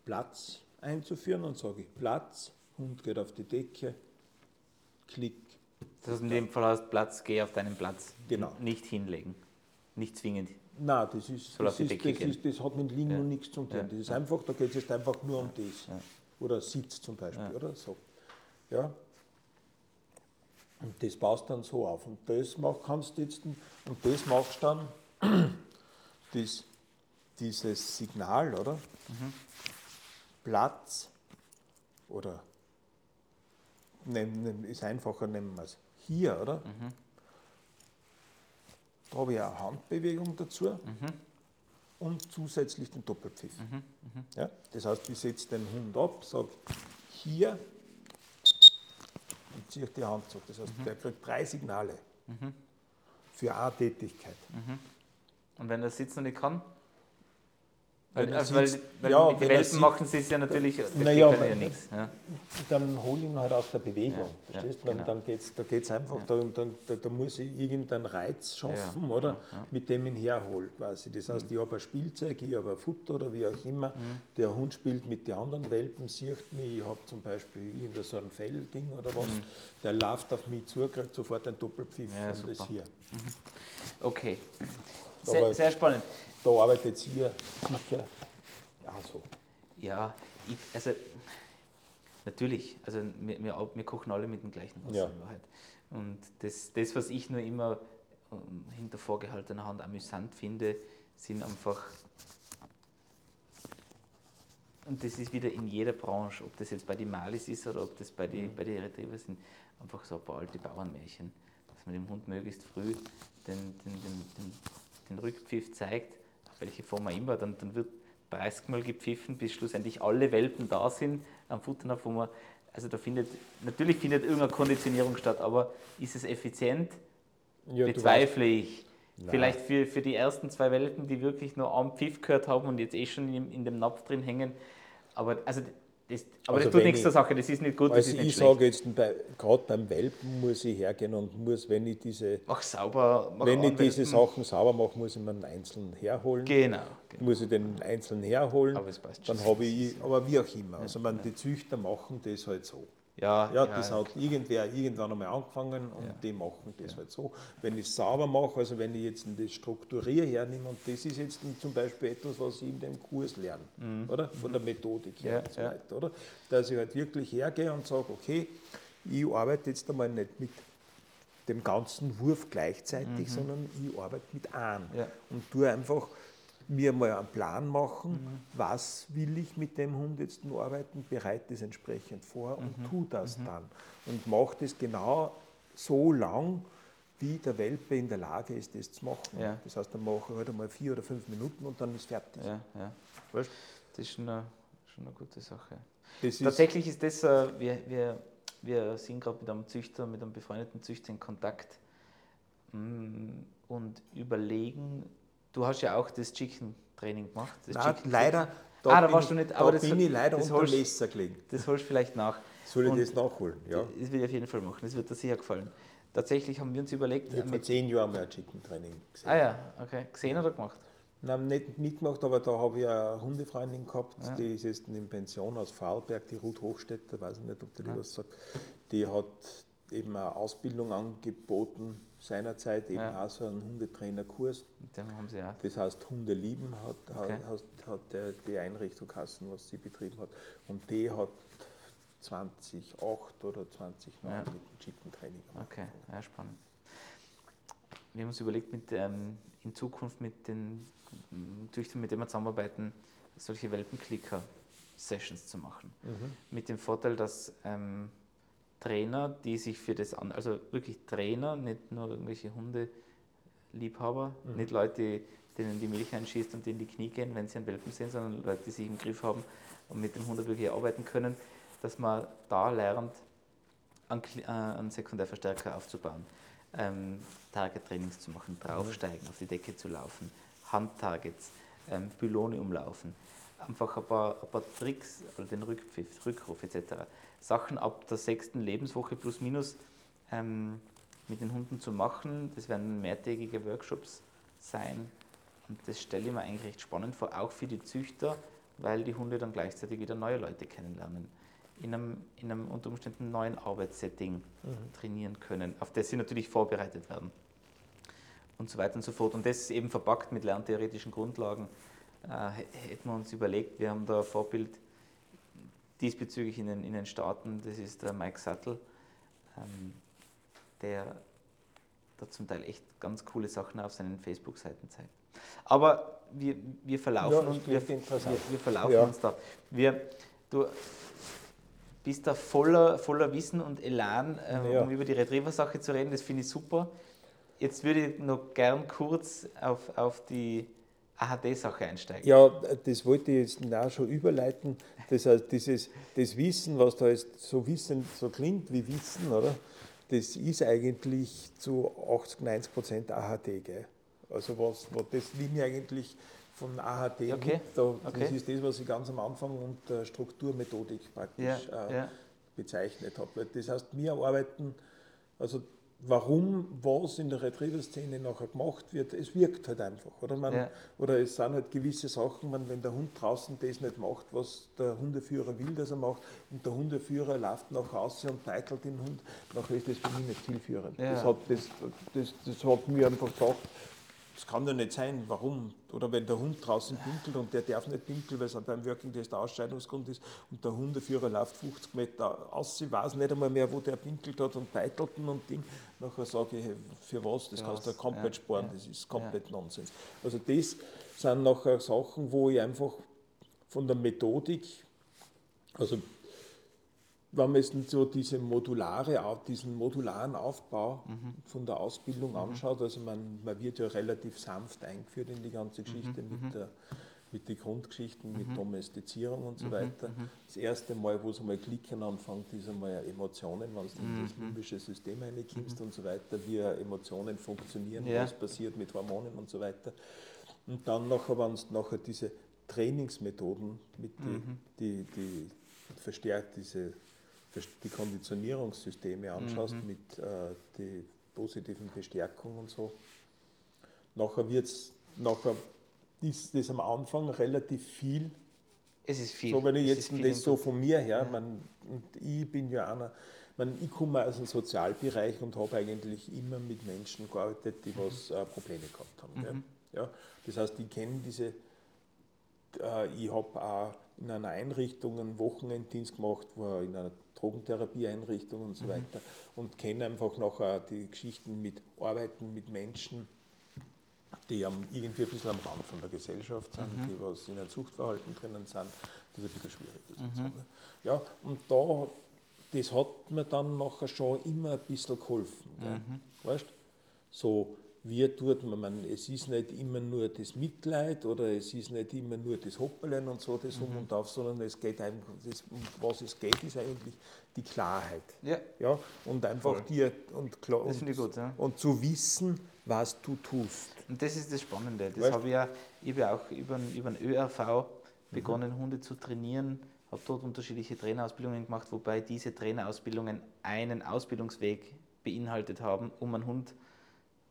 Platz einzuführen und sage ich Platz, Hund geht auf die Decke, Klick. Das in dem Fall heißt Platz, geh auf deinen Platz. Genau. Nicht hinlegen. Nicht zwingend. Nein, das, ist, das, ist, das, ist, das hat mit Liegen ja. nichts zu tun. Ja. Das ist einfach, da geht es jetzt einfach nur um das. Ja. Oder Sitz zum Beispiel, oder so. Ja. Und das baust dann so auf. Und das mach, kannst du jetzt, und das machst dann das, dieses Signal, oder? Mhm. Platz oder nehm, ist einfacher, nehmen wir es hier, oder? Mhm. Da habe ich eine Handbewegung dazu mhm. und zusätzlich den Doppelpfiff. Mhm. mhm. Ja? Das heißt, ich setze den Hund ab, sage hier und ziehe die Hand zurück. Das heißt, mhm. der kriegt drei Signale mhm. für eine Tätigkeit. Und wenn er sitzen nicht kann? Weil, also weil, weil ja, mit den Welpen machen sie es ja natürlich, naja, ja nichts. Ja. Dann hole ich ihn halt aus der Bewegung. Ja, verstehst ja, genau. dann geht's, da geht es einfach ja. darum, dann, da, da, muss ich irgendeinen Reiz schaffen, oder? Mit dem ich ihn herhole quasi. Das heißt, mhm. ich habe ein Spielzeug, ich habe ein Futter oder wie auch immer. Mhm. Der Hund spielt mit den anderen Welpen, sieht mich, ich habe zum Beispiel irgendein so ein Fellding oder was. Mhm. Der läuft auf mich zu, kriegt sofort einen Doppelpfiff und das hier. Mhm. Okay. Sehr, sehr spannend da arbeitet ihr sicher auch so. Ja, ich, also natürlich, also wir, wir, wir, kochen alle mit dem gleichen Wasser ja. in Wahrheit. Und das, das, was ich nur immer ähm, hinter vorgehaltener Hand amüsant finde, sind einfach, und das ist wieder in jeder Branche, ob das jetzt bei den Malis ist oder ob das bei den mhm. bei die Retriever sind, einfach so ein paar alte Bauernmärchen, dass man dem Hund möglichst früh den, den, den, den, den Rückpfiff zeigt welche Form auch immer, dann, dann wird 30 Mal gepfiffen, bis schlussendlich alle Welpen da sind am Futternapf, wo man, also da findet, natürlich findet irgendeine Konditionierung statt, aber ist es effizient? Ja, Bezweifle ich. Nein. Vielleicht für, für die ersten zwei Welpen, die wirklich nur am Pfiff gehört haben und jetzt eh schon in, in dem Napf drin hängen. Aber also das, aber also das tut nichts ich, zur Sache, das ist nicht gut. Also ich sage jetzt, bei, gerade beim Welpen muss ich hergehen und muss, wenn ich diese, Ach, sauber, wenn ich diese Sachen sauber mache, muss ich mir einen einzelnen herholen. Genau. genau. Muss ich den einzelnen herholen. Aber es passt schon. Dann habe ich, aber wie auch immer. Also man, die Züchter machen das halt so. Ja, ja, das ja, hat irgendwer irgendwann einmal angefangen und ja. die machen das halt so. Wenn ich es sauber mache, also wenn ich jetzt das Strukturier hernehme und das ist jetzt zum Beispiel etwas, was ich in dem Kurs lerne, mhm. oder? Von der Methodik her und so weiter, oder? Dass ich halt wirklich hergehe und sage, okay, ich arbeite jetzt einmal nicht mit dem ganzen Wurf gleichzeitig, mhm. sondern ich arbeite mit einem und tue einfach mir mal einen Plan machen, mhm. was will ich mit dem Hund jetzt nur arbeiten, bereite es entsprechend vor und mhm. tu das mhm. dann. Und mache das genau so lang, wie der Welpe in der Lage ist, das zu machen. Ja. Das heißt, dann mache ich halt einmal vier oder fünf Minuten und dann ist fertig. Ja, ja. Das ist schon eine, schon eine gute Sache. Das Tatsächlich ist, ist das, äh, wir, wir, wir sind gerade mit einem Züchter, mit einem befreundeten Züchter in Kontakt mm, und überlegen, Du hast ja auch das Chicken-Training gemacht. Nein, leider. Da ah, da warst du nicht. Aber da das, bin ich leider das unter Messer gelegen. Das holst du vielleicht nach. Soll ich Und das nachholen? Ja. Das will ich auf jeden Fall machen. Das wird dir sicher gefallen. tatsächlich haben wir uns überlegt. Ich habe vor zehn Jahren mal ein Chicken Training gesehen. Ah ja, okay. Gesehen oder gemacht? Nein, nicht mitgemacht, aber da habe ich eine Hundefreundin gehabt, ja. die ist jetzt in Pension aus Vorarlberg, die Ruth Hochstädter, weiß ich nicht, ob die ja. was sagt. Die hat eben eine Ausbildung angeboten, seinerzeit eben ja. auch so einen Hundetrainerkurs. Den haben Sie auch. Das heißt Hunde lieben hat, okay. hat, hat der, die Einrichtung Kassen, was sie betrieben hat. Und die hat 2008 oder 2009 ja. mit dem Chicken Training gemacht. Okay, ja, spannend. Wir haben uns überlegt, mit, ähm, in Zukunft mit den Züchtern, mit denen wir zusammenarbeiten, solche Welpenklicker-Sessions zu machen. Mhm. Mit dem Vorteil, dass ähm, Trainer, die sich für das an, also wirklich Trainer, nicht nur irgendwelche Hundeliebhaber, mhm. nicht Leute, denen die Milch einschießt und in die Knie gehen, wenn sie einen Welpen sehen, sondern Leute, die sich im Griff haben und mit dem Hund wirklich arbeiten können, dass man da lernt, einen, äh, einen Sekundärverstärker aufzubauen, ähm, Target-Trainings zu machen, draufsteigen, auf die Decke zu laufen, Handtargets, ähm, Pylone umlaufen, einfach ein paar, ein paar Tricks, also den Rückpfiff, Rückruf etc. Sachen ab der sechsten Lebenswoche plus minus ähm, mit den Hunden zu machen. Das werden mehrtägige Workshops sein. Und das stelle ich mir eigentlich recht spannend vor, auch für die Züchter, weil die Hunde dann gleichzeitig wieder neue Leute kennenlernen. In einem, in einem unter Umständen neuen Arbeitssetting mhm. trainieren können, auf das sie natürlich vorbereitet werden. Und so weiter und so fort. Und das ist eben verpackt mit lerntheoretischen Grundlagen. Äh, hätten wir uns überlegt, wir haben da ein Vorbild diesbezüglich in den, in den Staaten, das ist der Mike Sattel, ähm, der da zum Teil echt ganz coole Sachen auf seinen Facebook-Seiten zeigt. Aber wir, wir verlaufen, ja, uns, wir, wir, verlaufen ja. uns da. Wir, du bist da voller, voller Wissen und Elan, äh, ja. um über die Retriever-Sache zu reden, das finde ich super. Jetzt würde ich noch gern kurz auf, auf die AHD-Sache einsteigen. Ja, das wollte ich jetzt auch schon überleiten. Das heißt, dieses, das Wissen, was da jetzt so Wissen so klingt wie Wissen, oder? Das ist eigentlich zu 80, 90 Prozent AHD. Gell? Also was, was das Linie eigentlich von AHD okay. Da, okay. das ist das, was ich ganz am Anfang unter Strukturmethodik praktisch ja, äh, ja. bezeichnet habe. Das heißt, wir arbeiten, also warum was in der Retriever-Szene nachher gemacht wird, es wirkt halt einfach. Oder, man, ja. oder es sind halt gewisse Sachen, man, wenn der Hund draußen das nicht macht, was der Hundeführer will, dass er macht, und der Hundeführer läuft nach Hause und peitelt den Hund, nachher ist das für mich nicht zielführend. Ja. Das, hat, das, das, das hat mir einfach gesagt, das kann doch nicht sein, warum? Oder wenn der Hund draußen pinkelt und der darf nicht pinkeln, weil es beim Working Test der Ausscheidungsgrund ist und der Hundeführer läuft 50 Meter aus, ich weiß nicht einmal mehr, wo der pinkelt hat und beitelt und Ding. Nachher sage ich, für was? Das kannst du komplett ja, sparen, ja, das ist komplett ja. Nonsens. Also das sind nachher Sachen, wo ich einfach von der Methodik, also wenn man jetzt so diese modulare, diesen modularen Aufbau mhm. von der Ausbildung mhm. anschaut, also man, man wird ja relativ sanft eingeführt in die ganze Geschichte mhm. mit, mhm. der, mit den Grundgeschichten, mit mhm. Domestizierung und so mhm. weiter. Das erste Mal, wo es einmal Klicken anfängt, ist einmal Emotionen, wenn du in das limbische System reinkommst und so weiter, wie Emotionen funktionieren, ja. was passiert mit Hormonen und so weiter. Und dann nachher, wenn es nachher diese Trainingsmethoden, mit die, die, die verstärkt diese die Konditionierungssysteme anschaust, mhm. mit äh, die positiven Bestärkung und so, nachher wird's, nachher ist das am Anfang relativ viel. Es ist viel. So, wenn ich jetzt das so von mir her, ja. man, ich bin ja einer, man, ich komme aus dem Sozialbereich und habe eigentlich immer mit Menschen gearbeitet, die mhm. was äh, Probleme gehabt haben. Mhm. Ja. Das heißt, ich kenne diese, äh, ich habe auch in einer Einrichtung einen Wochenenddienst gemacht, wo in einer Drogentherapieeinrichtung und so mhm. weiter und kenne einfach noch die Geschichten mit Arbeiten mit Menschen, die am, irgendwie ein bisschen am Rand von der Gesellschaft sind, mhm. die was in einem Suchtverhalten drinnen sind, das ein bisschen schwierig ist. Mhm. Ja, und da, das hat mir dann nachher schon immer ein bisschen geholfen. Mhm. Weißt? So, wie tut man, man, es ist nicht immer nur das Mitleid oder es ist nicht immer nur das Hoppeln und so, das mhm. um und auf, sondern es geht einfach, das, um was es geht, ist eigentlich die Klarheit. Ja. ja und einfach Voll. dir und klar das und, gut, ja. und zu wissen, was du tust. Und das ist das Spannende. Das habe ich ja, ich habe ja auch über, über den ÖRV begonnen, mhm. Hunde zu trainieren, habe dort unterschiedliche Trainerausbildungen gemacht, wobei diese Trainerausbildungen einen Ausbildungsweg beinhaltet haben, um einen Hund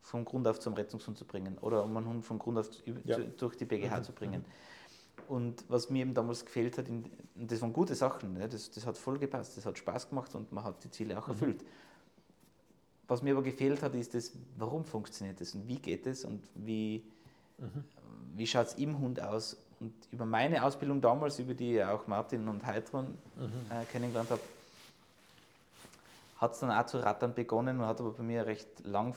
vom Grund auf zum Rettungshund zu bringen oder um einen Hund vom Grund auf ja. durch die BGH mhm. zu bringen. Und was mir eben damals gefehlt hat, in, das waren gute Sachen, ne? das, das hat voll gepasst, das hat Spaß gemacht und man hat die Ziele auch mhm. erfüllt. Was mir aber gefehlt hat, ist das, warum funktioniert das und wie geht es und wie, mhm. wie schaut es im Hund aus. Und über meine Ausbildung damals, über die auch Martin und Heidron mhm. äh, kennengelernt habe, hat es dann auch zu rattern begonnen und hat aber bei mir recht lang,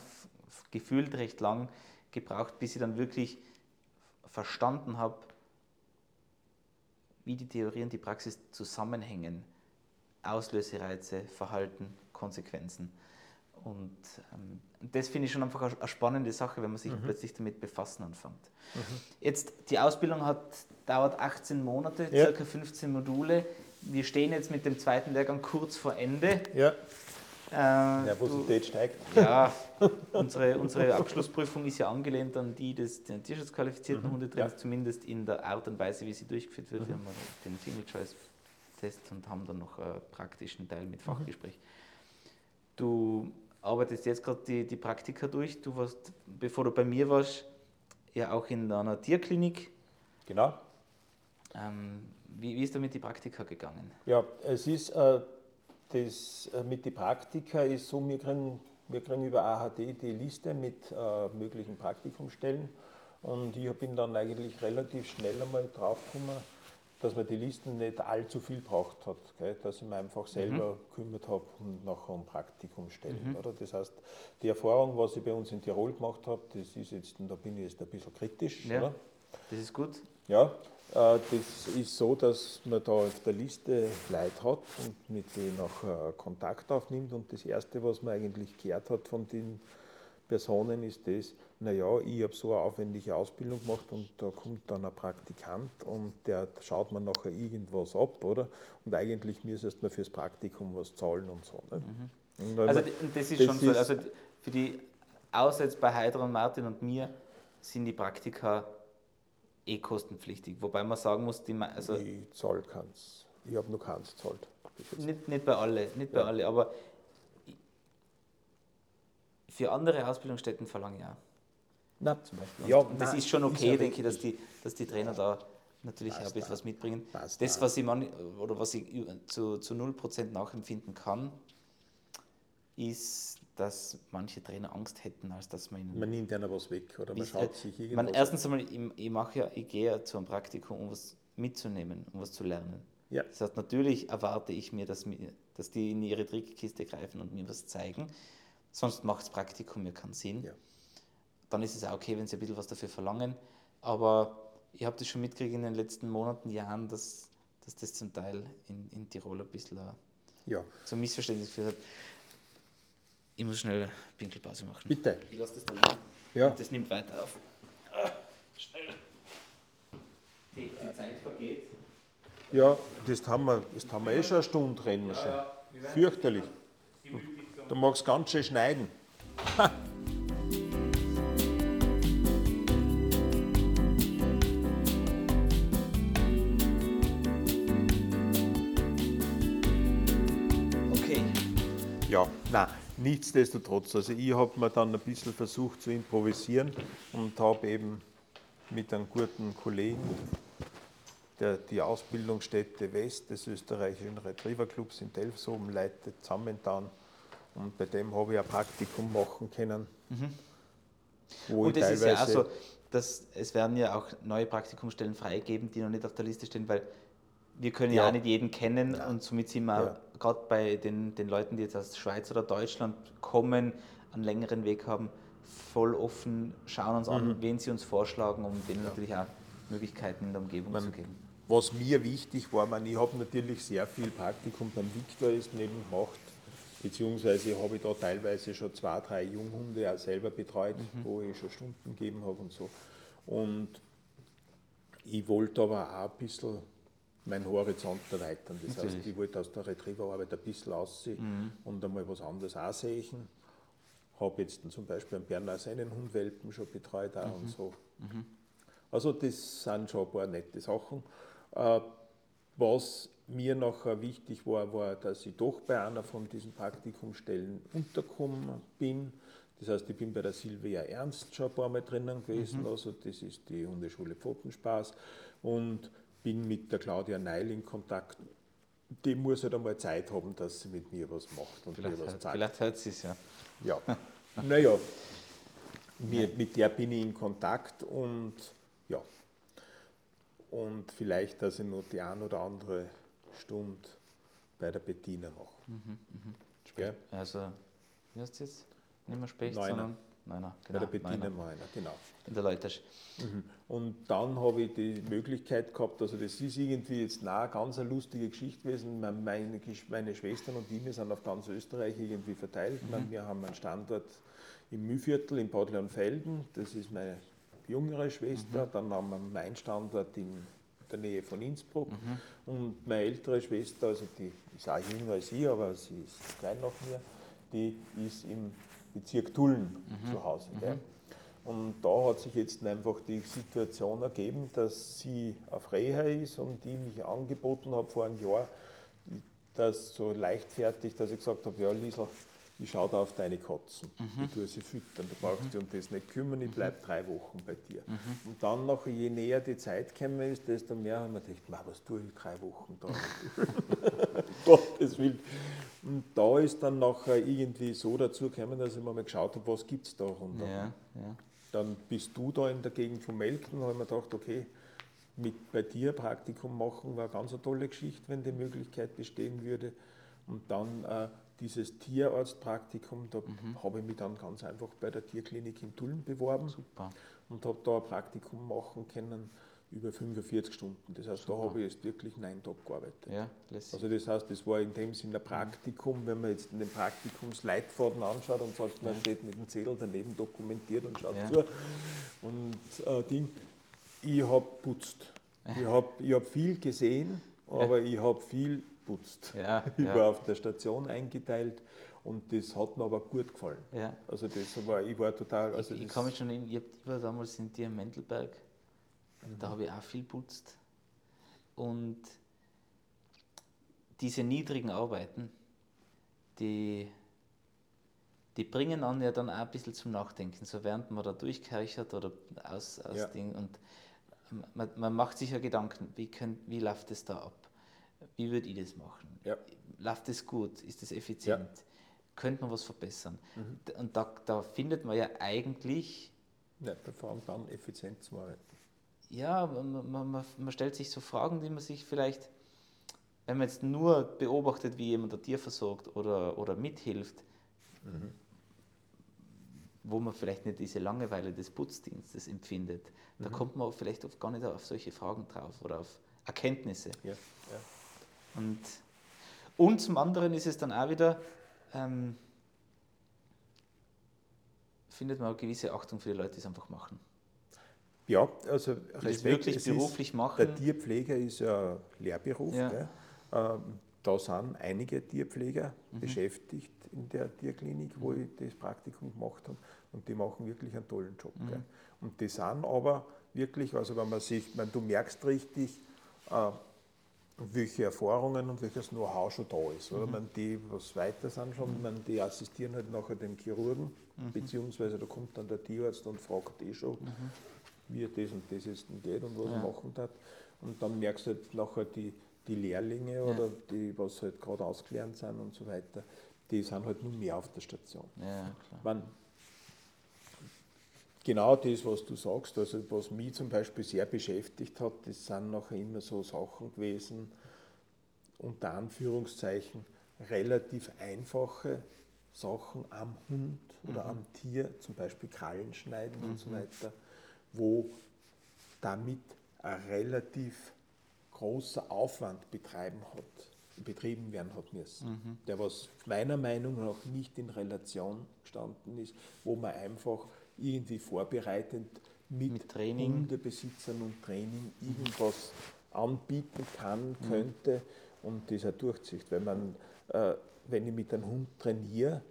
gefühlt recht lang gebraucht, bis ich dann wirklich verstanden habe, wie die Theorie und die Praxis zusammenhängen. Auslösereize, Verhalten, Konsequenzen. Und ähm, das finde ich schon einfach eine spannende Sache, wenn man sich mhm. plötzlich damit befassen anfängt. Mhm. Jetzt, die Ausbildung hat, dauert 18 Monate, ja. circa 15 Module. Wir stehen jetzt mit dem zweiten Lehrgang kurz vor Ende. Ja. Äh, Nervosität du, steigt. Ja, unsere, unsere Abschlussprüfung ist ja angelehnt an die des tierschutzqualifizierten mhm. Hundetrainers, ja. zumindest in der Art und Weise, wie sie durchgeführt wird. Mhm. Wir haben den Single Choice Test und haben dann noch einen praktischen Teil mit mhm. Fachgespräch. Du arbeitest jetzt gerade die, die Praktika durch. Du warst, bevor du bei mir warst, ja auch in einer Tierklinik. Genau. Ähm, wie, wie ist damit die Praktika gegangen? Ja, es ist äh, das äh, mit den Praktika ist so, wir kriegen, wir kriegen über AHD die Liste mit äh, möglichen Praktikumstellen und ich bin dann eigentlich relativ schnell einmal draufgekommen, dass man die Listen nicht allzu viel braucht hat, gell? dass ich mich einfach selber mhm. gekümmert habe und nachher um Praktikumstellen. Mhm. Oder? Das heißt, die Erfahrung, was ich bei uns in Tirol gemacht habe, das ist jetzt, da bin ich jetzt ein bisschen kritisch. Ja, oder? Das ist gut. Ja, äh, das ist so, dass man da auf der Liste Leute hat und mit denen auch Kontakt aufnimmt. Und das Erste, was man eigentlich gehört hat von den Personen, ist das, naja, ich habe so eine aufwendige Ausbildung gemacht und da kommt dann ein Praktikant und der schaut man nachher irgendwas ab, oder? Und eigentlich müsstest man fürs Praktikum was zahlen und so. Mhm. Und also das ist das schon so, also für die, außer jetzt bei Heidra und Martin und mir, sind die Praktika eh kostenpflichtig. Wobei man sagen muss, die, also ich zahle keins. Ich habe noch keins gezahlt. Nicht, nicht bei alle, nicht bei ja. alle, aber für andere Ausbildungsstätten verlange ich auch. Na, zum Beispiel. Ja, das nein, ist schon okay, ist denke ich, dass die, dass die Trainer da natürlich auch ein bisschen was mitbringen. Passt das, was ich, man, oder was ich zu, zu 0% nachempfinden kann, ist, dass manche Trainer Angst hätten, als dass man ihnen. Man nimmt ja noch was weg oder man schaut sich irgendwas man, Erstens einmal, ich, ich, mache ja, ich gehe ja zu einem Praktikum, um was mitzunehmen, um was zu lernen. Ja. Das heißt, natürlich erwarte ich mir, dass, mir, dass die in ihre Trickkiste greifen und mir was zeigen. Sonst macht das Praktikum ja keinen Sinn. Ja. Dann ist es auch okay, wenn sie ein bisschen was dafür verlangen. Aber ich habe das schon mitgekriegt in den letzten Monaten, Jahren, dass, dass das zum Teil in, in Tirol ein bisschen ja. zum Missverständnis geführt hat. Ich muss schnell eine Pinkelpause machen. Bitte. Ich lasse das da liegen. Ja. Das nimmt weiter auf. Ah, schnell. Die, die, Zeit vergeht. Ja, das haben wir, das haben wir eh schon eine Stunde reden ja, Ja. Fürchterlich. Du magst ganz schön schneiden. Nichtsdestotrotz, also ich habe mir dann ein bisschen versucht zu improvisieren und habe eben mit einem guten Kollegen, der die Ausbildungsstätte West des österreichischen Retriever Clubs in Delfshofen leitet, zusammengetan und bei dem habe ich ein Praktikum machen können. Mhm. und es ist ja auch so, dass es werden ja auch neue Praktikumstellen freigeben, die noch nicht auf der Liste stehen, weil wir können ja, ja auch nicht jeden kennen ja. und somit sind wir ja. Gerade bei den, den Leuten, die jetzt aus Schweiz oder Deutschland kommen, einen längeren Weg haben, voll offen, schauen uns mhm. an, wen sie uns vorschlagen, um denen natürlich auch Möglichkeiten in der Umgebung man, zu geben. Was mir wichtig war, man, ich habe natürlich sehr viel Praktikum beim Victor ist neben gemacht, beziehungsweise habe ich da teilweise schon zwei, drei Junghunde auch selber betreut, mhm. wo ich schon Stunden gegeben habe und so. Und ich wollte aber auch ein bisschen meinen Horizont erweitern. Das Natürlich. heißt, ich wollte aus der Retrieverarbeit ein bisschen aussehen mhm. und einmal was anderes auch sehen. Habe jetzt zum Beispiel einen Berner Seinenhundwelpen schon betreut auch mhm. und so. Mhm. Also das sind schon ein paar nette Sachen. Äh, was mir nachher wichtig war, war, dass ich doch bei einer von diesen Praktikumsstellen untergekommen bin. Das heißt, ich bin bei der Silvia Ernst schon ein paar Mal drinnen gewesen, mhm. also das ist die Hundeschule Pfotenspaß und bin mit der Claudia Neil in Kontakt. Die muss halt einmal Zeit haben, dass sie mit mir was macht und vielleicht mir was zeigt. Vielleicht hört sie es ja. Ja, naja, mit der bin ich in Kontakt und ja, und vielleicht, dass ich noch die ein oder andere Stunde bei der Bettina mache. Mhm, mh. Also, wie heißt es jetzt? Nicht mehr Specht, Neuner. sondern Neuner. Genau, bei der Bettina Neuner, genau. In der Leutasch. Mhm. Und dann habe ich die Möglichkeit gehabt, also das ist irgendwie jetzt eine ganz eine lustige Geschichte gewesen. Meine, meine Schwestern und ich, wir sind auf ganz Österreich irgendwie verteilt. Mhm. Wir haben einen Standort im Mühlviertel in Bad Leonfelden, das ist meine jüngere Schwester. Mhm. Dann haben wir meinen Standort in der Nähe von Innsbruck. Mhm. Und meine ältere Schwester, also die ist auch jünger als ich, aber sie ist klein nach mir, die ist im Bezirk Tulln mhm. zu Hause. Mhm. Und da hat sich jetzt einfach die Situation ergeben, dass sie auf Reha ist und die mich angeboten hat vor einem Jahr, das so leichtfertig, dass ich gesagt habe, ja Liesl, ich schaue da auf deine Katzen, mhm. ich tue sie füttern, du brauchst mhm. dich um das nicht kümmern, ich bleibe drei Wochen bei dir. Mhm. Und dann noch, je näher die Zeit gekommen ist, desto mehr haben wir gedacht, was tue ich drei Wochen da? Gottes Willen. Und da ist dann nachher irgendwie so dazu gekommen, dass ich mir mal geschaut habe, was gibt es da runter. Ja, ja. Dann bist du da in der Gegend von Melken, habe ich mir gedacht, okay, mit bei dir Praktikum machen war eine ganz eine tolle Geschichte, wenn die Möglichkeit bestehen würde. Und dann äh, dieses Tierarztpraktikum, da mhm. habe ich mich dann ganz einfach bei der Tierklinik in Tulln beworben Super. und habe da ein Praktikum machen können über 45 Stunden. Das heißt, Super. da habe ich jetzt wirklich neun Tage gearbeitet. Ja, also das heißt, das war in dem Sinne ein Praktikum, wenn man jetzt den Praktikumsleitfaden anschaut und sagt, man steht mit dem Zettel daneben dokumentiert und schaut ja. zu. Und äh, Ding, ich habe putzt. Ich habe ich hab viel gesehen, aber ich habe viel putzt. Ja, ich ja. war auf der Station eingeteilt und das hat mir aber gut gefallen. Ja. Also das war, ich war total. Also ich, ich kann mich schon in, ich, war damals in dir Mendelberg, mhm. da habe ich auch viel putzt. Und diese niedrigen Arbeiten, die, die bringen an ja dann auch ein bisschen zum Nachdenken, so während man da durchkeichert oder aus, aus ja. Ding und man, man, macht sich ja Gedanken, wie, könnt, wie läuft es da ab? wie würde ich das machen? Ja. Läuft das gut? Ist das effizient? Ja. Könnte man was verbessern? Mhm. Und da, da findet man ja eigentlich. Ja, vor allem dann effizient zu arbeiten. Ja, man, man, man, stellt sich so Fragen, die man sich vielleicht, wenn man jetzt nur beobachtet, wie jemand ein Tier versorgt oder, oder mithilft, mhm. wo man vielleicht nicht diese Langeweile des Putzdienstes empfindet, mhm. da kommt man vielleicht oft gar nicht auf solche Fragen drauf oder auf Erkenntnisse. Ja, ja. Und, und zum anderen ist es dann auch wieder, ähm, findet man eine gewisse Achtung für die Leute, die es einfach machen. Ja, also Respekt, wirklich beruflich ist, machen. Der Tierpfleger ist ja Lehrberuf. Ja. Ähm, da sind einige Tierpfleger mhm. beschäftigt in der Tierklinik, wo mhm. ich das Praktikum gemacht habe. Und die machen wirklich einen tollen Job. Mhm. Und die sind aber wirklich, also wenn man sich, wenn du merkst richtig, äh, welche Erfahrungen und welches Know-how schon da ist. Oder? Mhm. Man, die, was weiter sind schon, mhm. man, die assistieren halt nachher dem Chirurgen, mhm. beziehungsweise da kommt dann der Tierarzt und fragt eh schon, mhm. Wie das und das jetzt geht und was ja. er machen hat. Und dann merkst du halt nachher die, die Lehrlinge ja. oder die, was halt gerade ausgelernt sind und so weiter, die sind halt nur mehr auf der Station. Ja, man, genau das, was du sagst, also was mich zum Beispiel sehr beschäftigt hat, das sind nachher immer so Sachen gewesen, unter Anführungszeichen relativ einfache Sachen am Hund oder mhm. am Tier, zum Beispiel Krallen schneiden mhm. und so mhm. weiter, wo damit ein relativ großer Aufwand betreiben hat, betrieben werden hat müssen, mhm. der was meiner Meinung nach nicht in Relation gestanden ist, wo man einfach irgendwie vorbereitend mit, mit Training. Hundebesitzern und Training irgendwas anbieten kann, mhm. könnte und das auch durchzieht. Wenn, man, äh, wenn ich mit einem Hund trainiere,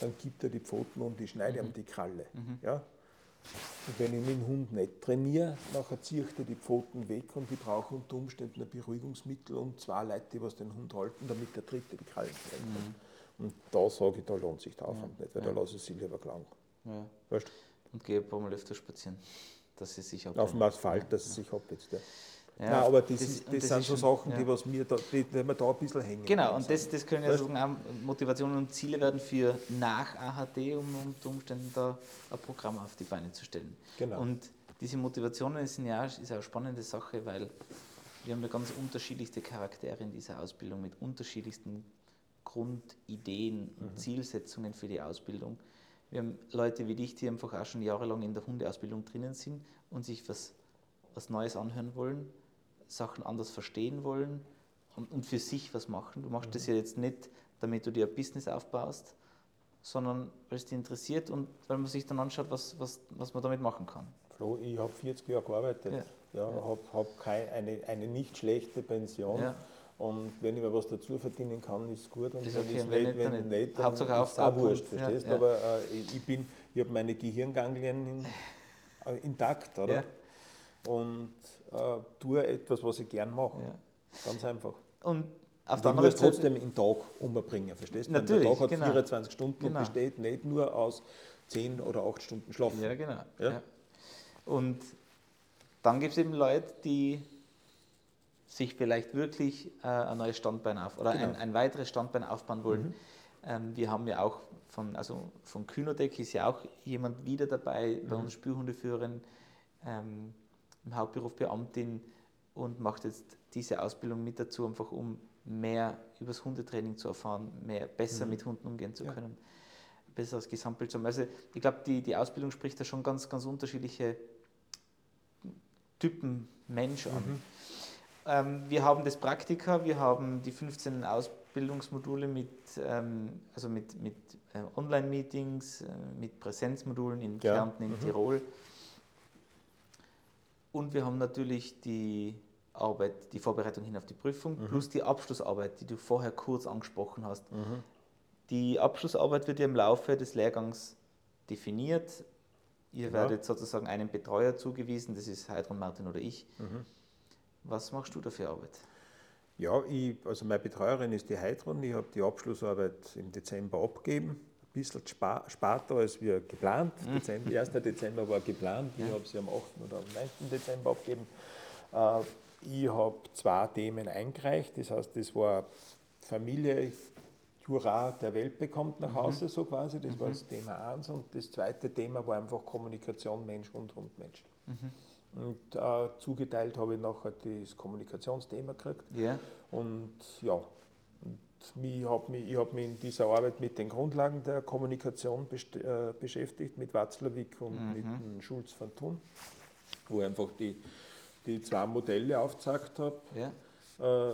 dann gibt er die Pfoten und ich schneide mhm. ihm die Kralle. Mhm. Ja? Und wenn ich mit dem Hund nicht trainiere, nachher ziehe ich die Pfoten weg und ich brauche unter Umständen ein Beruhigungsmittel und zwei Leute, die was den Hund halten, damit der dritte die Krallen mhm. Und da sage ich, da lohnt sich der Aufwand ja. nicht, weil ja. da lasse ich sie lieber lang. Ja. Weißt? Und gehe ein paar Mal öfter spazieren, dass sie sich abheben. Auf dem Asphalt, dass sie sich abhetzt. Ja. Ja, Nein, aber das, das, ist, das, das sind so Sachen, ja. die, was mir da, die, die wir da ein bisschen hängen. Genau, und das, das können ja so Motivationen und Ziele werden für nach AHD, um unter Umständen da ein Programm auf die Beine zu stellen. Genau. Und diese Motivationen sind ja ist eine spannende Sache, weil wir haben ja ganz unterschiedlichste Charaktere in dieser Ausbildung mit unterschiedlichsten Grundideen und mhm. Zielsetzungen für die Ausbildung. Wir haben Leute wie dich, die einfach auch schon jahrelang in der Hundeausbildung drinnen sind und sich was, was Neues anhören wollen Sachen anders verstehen wollen und, und für sich was machen. Du machst mhm. das ja jetzt nicht, damit du dir ein Business aufbaust, sondern weil es dich interessiert und weil man sich dann anschaut, was, was, was man damit machen kann. Flo, ich habe 40 Jahre gearbeitet, ja. ja, ja. habe hab eine, eine nicht schlechte Pension. Ja. Und wenn ich mir was dazu verdienen kann, ist gut. Und ist okay. wenn, wenn, nicht, wenn nicht, nicht, dann Hauptsache ist es auch wurscht, verstehst ja, Aber äh, ich, ich habe meine Gehirnganglien äh, intakt, oder? Und äh, tue etwas, was ich gern mache. Ja. Ganz einfach. Und auf der anderen Seite trotzdem den Tag umbringen, verstehst du? Natürlich, der Tag hat genau. 24 Stunden genau. und besteht nicht nur aus 10 oder 8 Stunden Schlaf. Ja, genau. Ja? Ja. Und dann gibt es eben Leute, die sich vielleicht wirklich äh, ein neues Standbein auf oder genau. ein, ein, weiteres Standbein aufbauen wollen. Mhm. Ähm, wir haben ja auch von, also von Kühnerdeck ist ja auch jemand wieder dabei, bei mhm. uns Spürhundeführerin. Ähm, im Hauptberuf Beamtin und macht jetzt diese Ausbildung mit dazu, einfach um mehr über das Hundetraining zu erfahren, mehr besser mhm. mit Hunden umgehen zu können, ja. besseres Gesamtbild zu haben. Also ich glaube, die, die Ausbildung spricht da schon ganz, ganz unterschiedliche Typen Mensch an. Mhm. Ähm, wir haben das Praktika, wir haben die 15 Ausbildungsmodule mit, ähm, also mit, mit äh, Online-Meetings, äh, mit Präsenzmodulen in ja. Kärnten, in mhm. Tirol. Und wir haben natürlich die Arbeit, die Vorbereitung hin auf die Prüfung, mhm. plus die Abschlussarbeit, die du vorher kurz angesprochen hast. Mhm. Die Abschlussarbeit wird ja im Laufe des Lehrgangs definiert. Ihr ja. werdet sozusagen einem Betreuer zugewiesen, das ist Heidrun Martin oder ich. Mhm. Was machst du da für Arbeit? Ja, ich, also meine Betreuerin ist die Heidrun. Ich habe die Abschlussarbeit im Dezember abgegeben bisschen später als wir geplant. Mhm. Dezember, 1. Dezember war geplant, ich habe sie am 8. oder am 9. Dezember abgegeben. Äh, ich habe zwei Themen eingereicht, das heißt, das war Familie, Hurra, der Welt bekommt nach mhm. Hause, so quasi, das war mhm. das Thema 1 und das zweite Thema war einfach Kommunikation Mensch, Hund, Hund, Mensch. Und äh, zugeteilt habe ich nachher das Kommunikationsthema gekriegt. Yeah. Und ja, ich habe mich, hab mich in dieser Arbeit mit den Grundlagen der Kommunikation äh, beschäftigt, mit Watzlawick und mhm. mit Schulz von Thun, wo ich einfach die, die zwei Modelle aufgezeigt habe. Ja.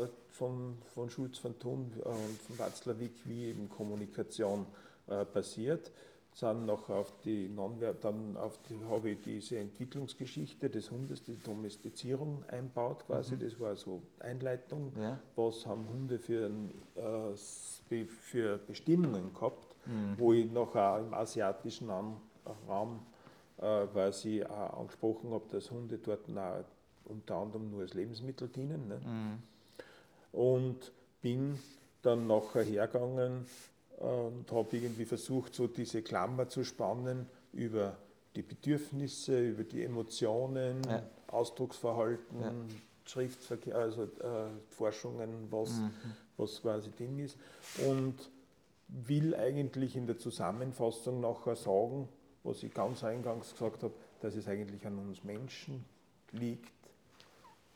Äh, von, von Schulz von Thun und von Watzlawick, wie eben Kommunikation äh, passiert sind noch auf die Nonwert, dann auf die, habe ich diese Entwicklungsgeschichte des Hundes, die Domestizierung einbaut quasi. Mhm. Das war so Einleitung. Ja. Was haben Hunde für, äh, für Bestimmungen gehabt, mhm. wo ich noch auch im asiatischen Raum äh, quasi auch angesprochen habe, dass Hunde dort auch unter anderem nur als Lebensmittel dienen. Ne? Mhm. Und bin dann nachher hergegangen und habe irgendwie versucht, so diese Klammer zu spannen über die Bedürfnisse, über die Emotionen, ja. Ausdrucksverhalten, ja. Schriftverkehr, also äh, Forschungen, was, mhm. was quasi Ding ist. Und will eigentlich in der Zusammenfassung nachher sagen, was ich ganz eingangs gesagt habe, dass es eigentlich an uns Menschen liegt,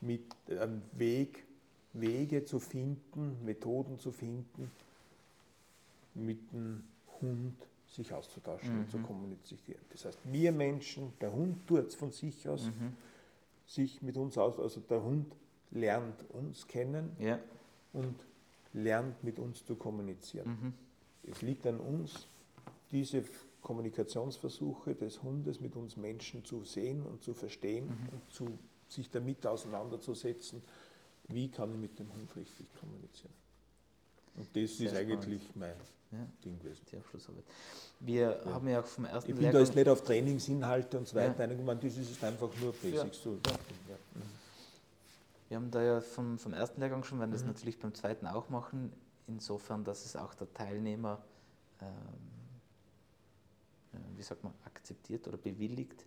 mit einem Weg, Wege zu finden, Methoden zu finden, mit dem Hund sich auszutauschen mhm. und zu kommunizieren. Das heißt, wir Menschen, der Hund tut es von sich aus, mhm. sich mit uns aus, also der Hund lernt uns kennen ja. und lernt mit uns zu kommunizieren. Mhm. Es liegt an uns, diese Kommunikationsversuche des Hundes mit uns Menschen zu sehen und zu verstehen mhm. und zu, sich damit auseinanderzusetzen, wie kann ich mit dem Hund richtig kommunizieren. Und das ist eigentlich mein ja. Ding gewesen. Die Abschlussarbeit. Wir ja. haben ja auch vom ersten Ich bin Lehrgang da jetzt nicht auf Trainingsinhalte und so weiter ja. eingegangen, das ist einfach nur Basics. So. Wir haben da ja vom, vom ersten Lehrgang schon, werden das mhm. natürlich beim zweiten auch machen, insofern, dass es auch der Teilnehmer, ähm, wie sagt man, akzeptiert oder bewilligt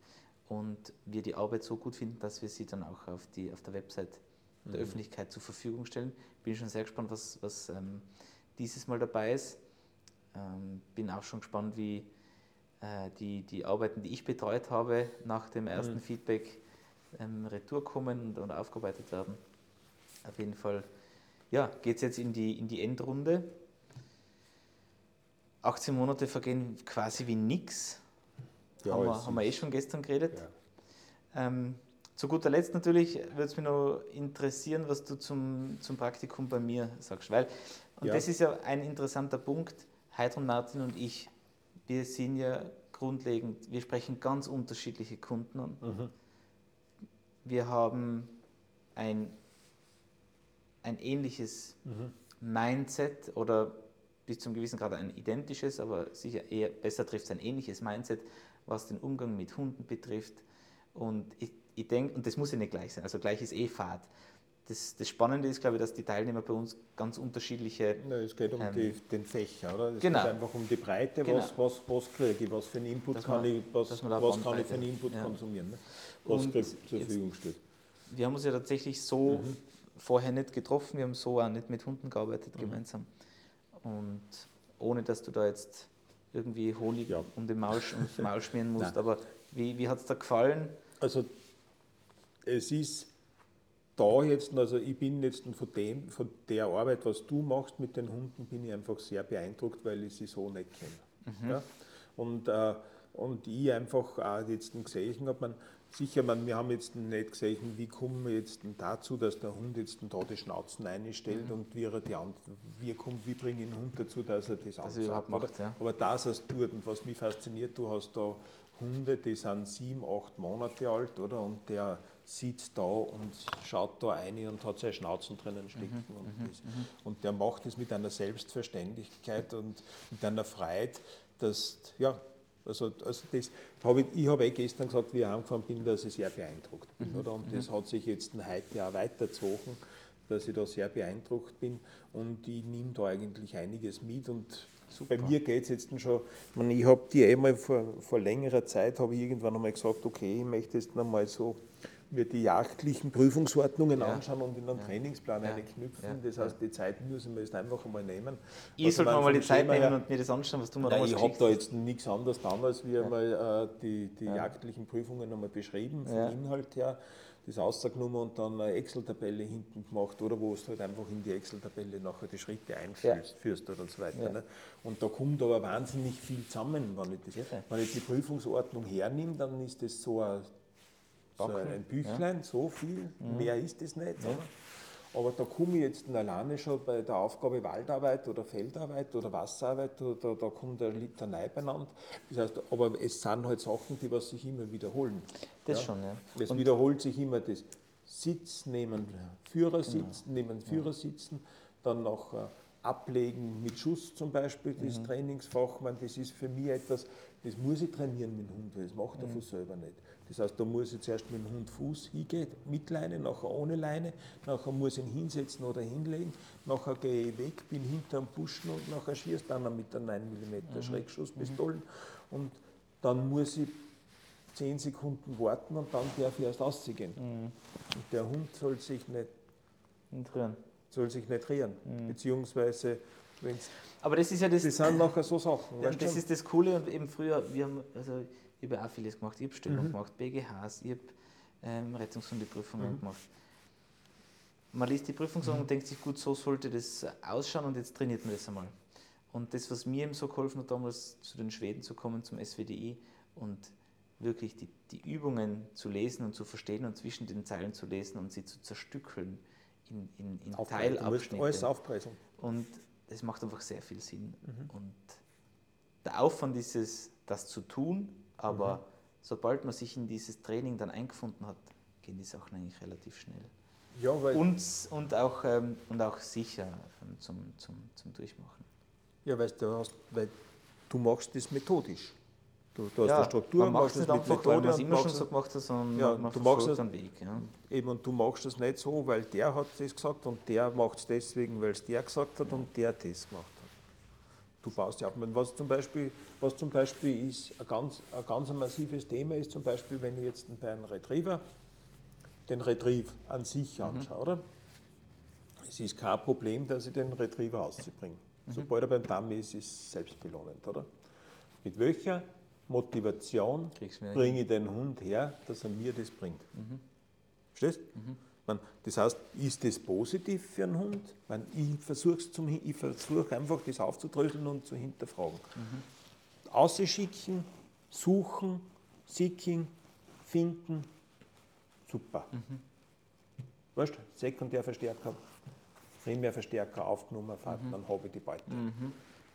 und wir die Arbeit so gut finden, dass wir sie dann auch auf, die, auf der Website der mhm. Öffentlichkeit zur Verfügung stellen. Bin schon sehr gespannt, was, was ähm, dieses Mal dabei ist. Ähm, bin auch schon gespannt, wie äh, die, die Arbeiten, die ich betreut habe, nach dem ersten mhm. Feedback ähm, retour kommen und, und, aufgearbeitet werden. Auf jeden Fall ja, geht es jetzt in die, in die Endrunde. 18 Monate vergehen quasi wie nichts. Ja, haben, wir, haben wir eh schon gestern geredet. Ja. Ähm, zu guter Letzt natürlich würde es mich noch interessieren, was du zum, zum Praktikum bei mir sagst. Weil, und ja. das ist ja ein interessanter Punkt, Heidrun Martin und ich, wir sind ja grundlegend, wir sprechen ganz unterschiedliche Kunden an. Mhm. Wir haben ein, ein ähnliches mhm. Mindset oder bis zum gewissen Grad ein identisches, aber sicher eher besser trifft es ein ähnliches Mindset, was den Umgang mit Hunden betrifft. Und ich, ich denke, und das muss ja nicht gleich sein, also gleich ist eh Fahrt. Das, das, Spannende ist, glaube ich, dass die Teilnehmer bei uns ganz unterschiedliche. Ja, es geht um ähm, die, den Fächer, oder? Es genau. geht einfach um die Breite, genau. was, was, was kriege ich, was für einen Input kann ich, was, was kann ich für einen Input ja. konsumieren, ne? was und zur Verfügung steht. Wir haben uns ja tatsächlich so mhm. vorher nicht getroffen, wir haben so auch nicht mit Hunden gearbeitet mhm. gemeinsam. Und ohne dass du da jetzt irgendwie Honig ja. um den Maul, ums Maul schmieren musst. Aber wie, wie hat es dir gefallen? Also es ist da jetzt, also ich bin jetzt von, dem, von der Arbeit, was du machst mit den Hunden, bin ich einfach sehr beeindruckt, weil ich sie so nicht kenne. Mhm. Ja? Und, äh, und ich einfach auch jetzt gesehen habe, man, sicher, man, wir haben jetzt nicht gesehen, wie kommen wir jetzt dazu, dass der Hund jetzt da die Schnauzen einstellt mhm. und wie er die wie kommt, wie bringe ich den Hund dazu, dass er das ansagt. Macht, ja. Aber das hast du und was mich fasziniert, du hast da Hunde, die sind sieben, acht Monate alt, oder? Und der sitzt da und schaut da rein und hat seine Schnauzen drinnen stecken. Mhm, und, mhm, das. Mhm. und der macht das mit einer Selbstverständlichkeit und mit einer Freiheit, dass, ja, also, also das habe ich, ich habe eh gestern gesagt, wie ich angefangen bin, dass ich sehr beeindruckt bin. Mhm. Oder? Und das mhm. hat sich jetzt heute auch weitergezogen, dass ich da sehr beeindruckt bin und ich nehme da eigentlich einiges mit und Super. Bei mir geht es jetzt schon, ich, meine, ich habe die einmal vor, vor längerer Zeit, habe ich irgendwann einmal gesagt, okay, ich möchte jetzt nochmal so mir die jagdlichen Prüfungsordnungen ja. anschauen und in einen ja. Trainingsplan ja. einknüpfen. Das heißt, die Zeit müssen wir jetzt einfach einmal nehmen. Ich sollte mir mal die Zeit nehmen und mir das anschauen, was du mir Nein, Ich habe da jetzt nichts anderes getan, als wir einmal äh, die, die jagdlichen Prüfungen einmal beschrieben, vom Inhalt her das rausgenommen und dann eine Excel-Tabelle hinten gemacht, oder wo du halt einfach in die Excel-Tabelle nachher die Schritte einführst ja. oder so weiter. Ja. Ne? Und da kommt aber wahnsinnig viel zusammen. Wenn ich, das, wenn ich die Prüfungsordnung hernehme, dann ist das so ein, so ein Büchlein, so viel, mhm. mehr ist das nicht. Aber da komme ich jetzt alleine schon bei der Aufgabe Waldarbeit oder Feldarbeit oder Wasserarbeit, da, da kommt eine Litanei beieinander. Das heißt, aber es sind halt Sachen, die was sich immer wiederholen. Das ja? schon, ja. Es wiederholt sich immer das Sitz neben Führersitz, genau. neben Führersitzen, dann noch äh, Ablegen mit Schuss zum Beispiel, das mhm. Trainingsfach. Man, das ist für mich etwas, das muss ich trainieren mit dem Hund, weil das macht er mhm. von selber nicht. Das heißt, da muss ich zuerst mit dem Hund Fuß hingehen, mit Leine, nachher ohne Leine, nachher muss ich ihn hinsetzen oder hinlegen, nachher gehe ich weg, bin hinter dem Buschen und nachher schießt einer mit der 9 mm mhm. Schreckschusspistolen und dann muss ich 10 Sekunden warten und dann darf ich erst rausgehen. Mhm. Und der Hund soll sich nicht, nicht rühren. Soll sich nicht rühren, mhm. beziehungsweise wenn's aber das ist ja das. Das sind nachher so Sachen. Ja, das ist das Coole und eben früher, wir haben, also ich habe auch vieles gemacht. Ich habe Stellung mhm. gemacht, BGHs, ich habe ähm, Rettungshundeprüfungen mhm. gemacht. Man liest die Prüfungsordnung mhm. und denkt sich, gut, so sollte das ausschauen und jetzt trainiert man das einmal. Und das, was mir eben so geholfen hat, damals zu den Schweden zu kommen, zum SWDI und wirklich die, die Übungen zu lesen und zu verstehen und zwischen den Zeilen zu lesen und sie zu zerstückeln in, in, in Teilabschnitte. alles aufpreisen. Und das macht einfach sehr viel Sinn. Mhm. Und der Aufwand ist es, das zu tun, aber mhm. sobald man sich in dieses Training dann eingefunden hat, gehen die Sachen eigentlich relativ schnell. Ja, und, und, auch, ähm, und auch sicher. zum, zum, zum Durchmachen. Ja, weißt du, hast, weil du machst das methodisch. Du, du hast ja, eine Struktur, man machst nicht mit einfach, weil man Methode es immer schon so gemacht hat, sondern Ja, man du machst es- einen Weg. Ja. Eben, und du machst das nicht so, weil der hat das gesagt und der macht es deswegen, weil es der gesagt hat und der das gemacht hat. Du baust ja ab. Was zum Beispiel, was zum Beispiel ist, ein ganz, ein ganz massives Thema ist zum Beispiel, wenn ich jetzt bei einem Retriever den Retrieve an sich anschaue, oder? Es ist kein Problem, dass ich den Retriever auszubringe. Sobald er beim Damm ist, ist es selbstbelohnend, oder? Mit welcher Motivation bringe ich den Hund her, dass er mir das bringt? Verstehst? Man, das heißt, ist das positiv für einen Hund? Ich versuche ich versuch einfach, das aufzudröseln und zu hinterfragen. Ausschicken, suchen, seeking, finden, super. Weißt du, Sekundärverstärker, Primärverstärker aufgenommen, dann habe ich die Beute.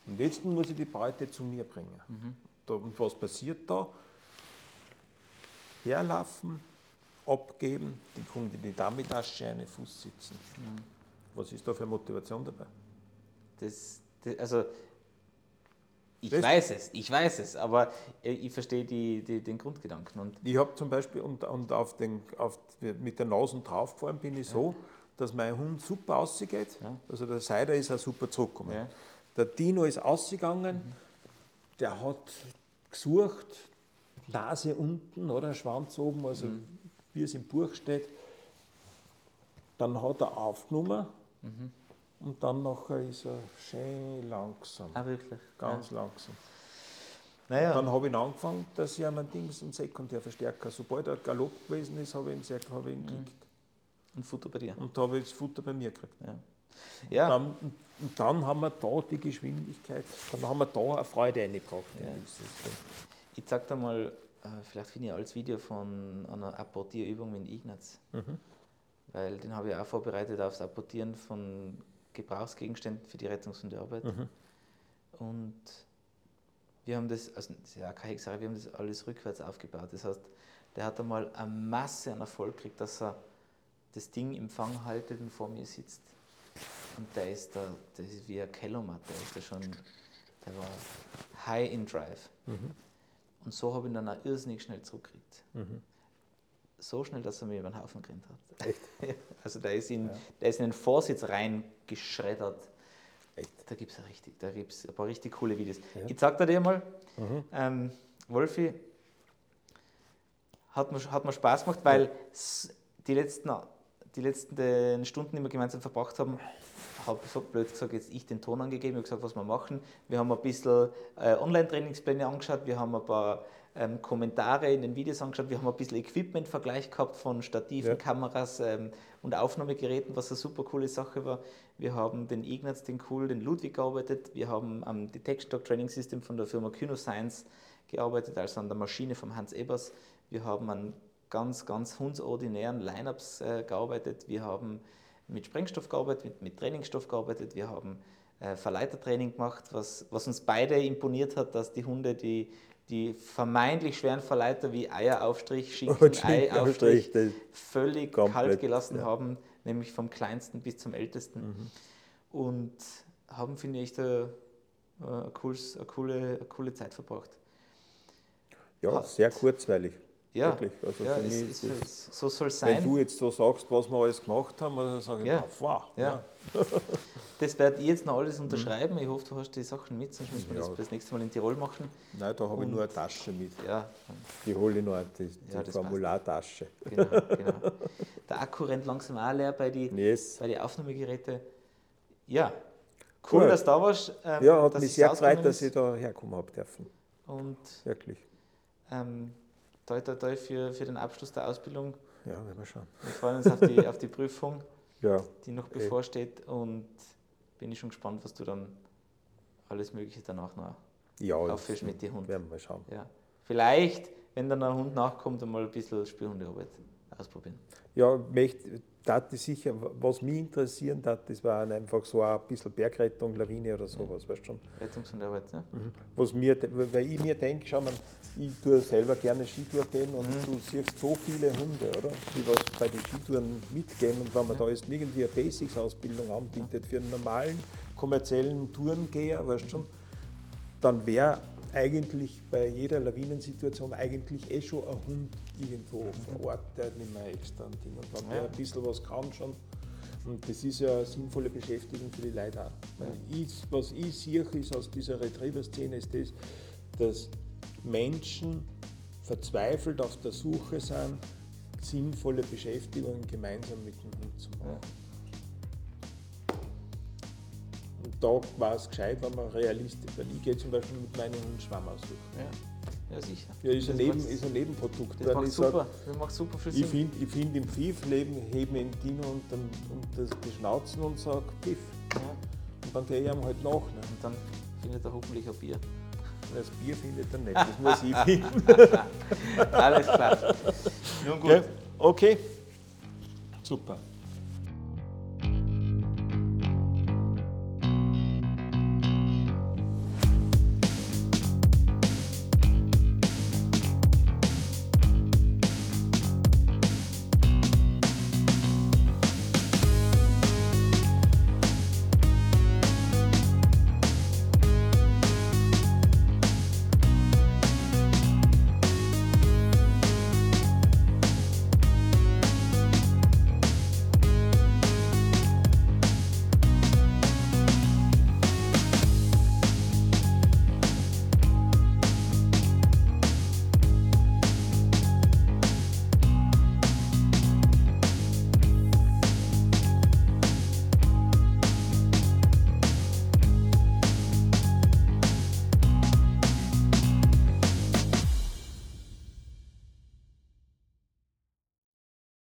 Und jetzt muss ich die Beute zu mir bringen. Da, und was passiert da? Herlaufen, abgeben, die in die Damitasche eine Fuß sitzen. Was ist da für Motivation dabei? Das, das, also, ich Das- weiß es, ich weiß es, aber ich, verstehe die, die, den Grundgedanken. Und Ich habe zum Beispiel und, und auf den, auf, mit der Nase draufgefahren bin ich so, dass mein Hund super ausgeht. Ja. Also der Seider ist auch super zurückgekommen. Ja. Der Dino ist ausgegangen, der hat gesucht, Nase unten oder Schwanz oben, also wie es im Buch steht. Dann hat er aufgenommen und dann nachher ist er schön langsam, ah, wirklich. ganz langsam. Ja. Naja, Dann habe ich angefangen, dass ich einen Dings, einen Sekundärverstärker, sobald er Galopp gewesen ist, habe ich ihn, sehr- ich ihn gekriegt. und Futter bei dir. Und da habe ich das Futter bei mir gekriegt. Ja. Ja, Dann, und dann haben wir da die Geschwindigkeit, dann haben wir da eine Freude reingebracht. in Ja. ich zeig dir mal, vielleicht finde ich als Video von einer Apportierübung mit Ignaz. Mhm. Weil den habe ich auch vorbereitet aufs Apportieren von Gebrauchsgegenständen für die Rettungshundearbeit. Mhm. Und wir haben das, also das ist ja keine Hexerei, wir haben das alles rückwärts aufgebaut. Das heißt, der hat einmal eine Masse an Erfolg gekriegt, dass er das Ding im Fang haltet und vor mir sitzt. Und der ist da, das ist wie ein Kellermatt, der ist da schon, der war high in drive. Und so habe ich ihn dann auch irrsinnig schnell zurückgekriegt. So schnell, dass er mir über den Haufen gerannt hat. Ja, also der ist, in, der ist in den Vorsitz reingeschreddert. Echt? Da gibt es richtig, da gibt's ein paar richtig coole Videos. Ich zeig dir mal. Ähm, Wolfi hat mir, hat mir Spaß gemacht, weil die letzten, die letzten Stunden, die wir gemeinsam verbracht haben, habe so blöd gesagt, jetzt ich den Ton angegeben, ich habe gesagt, was wir machen. Wir haben ein bisschen äh, Online-Trainingspläne angeschaut, wir haben ein paar ähm, Kommentare in den Videos angeschaut, wir haben ein bisschen Equipment-Vergleich gehabt von Stativen, Ja. Kameras ähm, und Aufnahmegeräten, was eine super coole Sache war. Wir haben den Ignaz, den Cool, den Ludwig gearbeitet, wir haben am Detection Dog Training System von der Firma Kynoscience gearbeitet, also an der Maschine von Hans Ebers. Wir haben an ganz, ganz hundsordinären Lineups äh, gearbeitet. Wir haben mit Sprengstoff gearbeitet, mit, mit Trainingsstoff gearbeitet. Wir haben äh, Verleitertraining gemacht, was, was uns beide imponiert hat, dass die Hunde die, die vermeintlich schweren Verleiter wie Eieraufstrich, Schinken, Eiaufstrich das- völlig Komplett, kalt gelassen ja. haben, nämlich vom kleinsten bis zum ältesten. Mhm. Und haben, finde ich, da äh, eine, coole, eine coole Zeit verbracht. Ja, Hat- sehr kurzweilig. Ja, Wirklich. Also ja es, es, das- es, so soll es Wenn sein. du jetzt so sagst, was wir alles gemacht haben, dann sage ich, Ja. wow. Ja. Das werde ich jetzt noch alles unterschreiben. Ich hoffe, du hast die Sachen mit, sonst müssen wir das Ja. das nächste Mal in Tirol machen. Nein, da habe ich nur eine Tasche mit. Ja, Die hole ich noch, die, die Ja, das. Formulartasche. genau, genau. Der Akku rennt langsam auch leer bei den Yes. bei die Aufnahmegeräten. Ja, cool, Cool. dass du da warst. ähm, Ja, hat mich sehr gefreut, dass ich da herkommen habe dürfen. Und Wirklich. ähm, toi, toi, toi für, für den Abschluss der Ausbildung. Ja, werden wir schauen. Wir freuen uns auf die, auf die Prüfung, Ja, die noch Okay. bevorsteht. Und bin ich schon gespannt, was du dann alles Mögliche danach noch ja das mit den Hunden. werden wir schauen. Ja. Vielleicht, wenn dann ein Hund nachkommt, einmal ein bisschen Spielhundearbeit ausprobieren. Ja, möchte, das sicher, was mich interessieren hat, das war einfach so ein bisschen Bergrettung, Lawine oder sowas, weißt schon. Rettungs- und Arbeit, ja. Mhm. Was mir, weil ich mir denke, schau mal, ich tue selber gerne Skitour gehen und mhm. du siehst so viele Hunde, oder? Die was bei den Skitouren mitgehen und wenn man da jetzt irgendwie eine Basics-Ausbildung anbietet für einen normalen kommerziellen Tourengeher, weißt schon, dann wäre eigentlich bei jeder Lawinensituation eigentlich eh schon ein Hund irgendwo vor Ort, der nicht mehr extra ein Ding. Und wenn der ein bisschen was kann schon, und das ist ja eine sinnvolle Beschäftigung für die Leute auch. Ich, was ich sehe, ist aus dieser Retriever-Szene, ist das, dass Menschen verzweifelt auf der Suche sind, sinnvolle Beschäftigungen gemeinsam mit dem Hund zu machen. Da war es gescheit, wenn man realistisch, weil ich gehe zum Beispiel mit meinem Hund Schwamm aussuchen. Ja. ja, sicher. Ja, ist ein, Neben, ist ein Nebenprodukt. Das macht, super, sag, das macht super für Ich finde find im Pfiff leben, heben in Dino und, dann, und das Beschnauzen und sage Pfiff. Ja. Und dann gehe ich ihm halt nach. Ne? Und dann findet er hoffentlich ein Bier. Das Bier findet er nicht, das muss ich finden. Alles klar. Nun gut. Okay. okay. Super.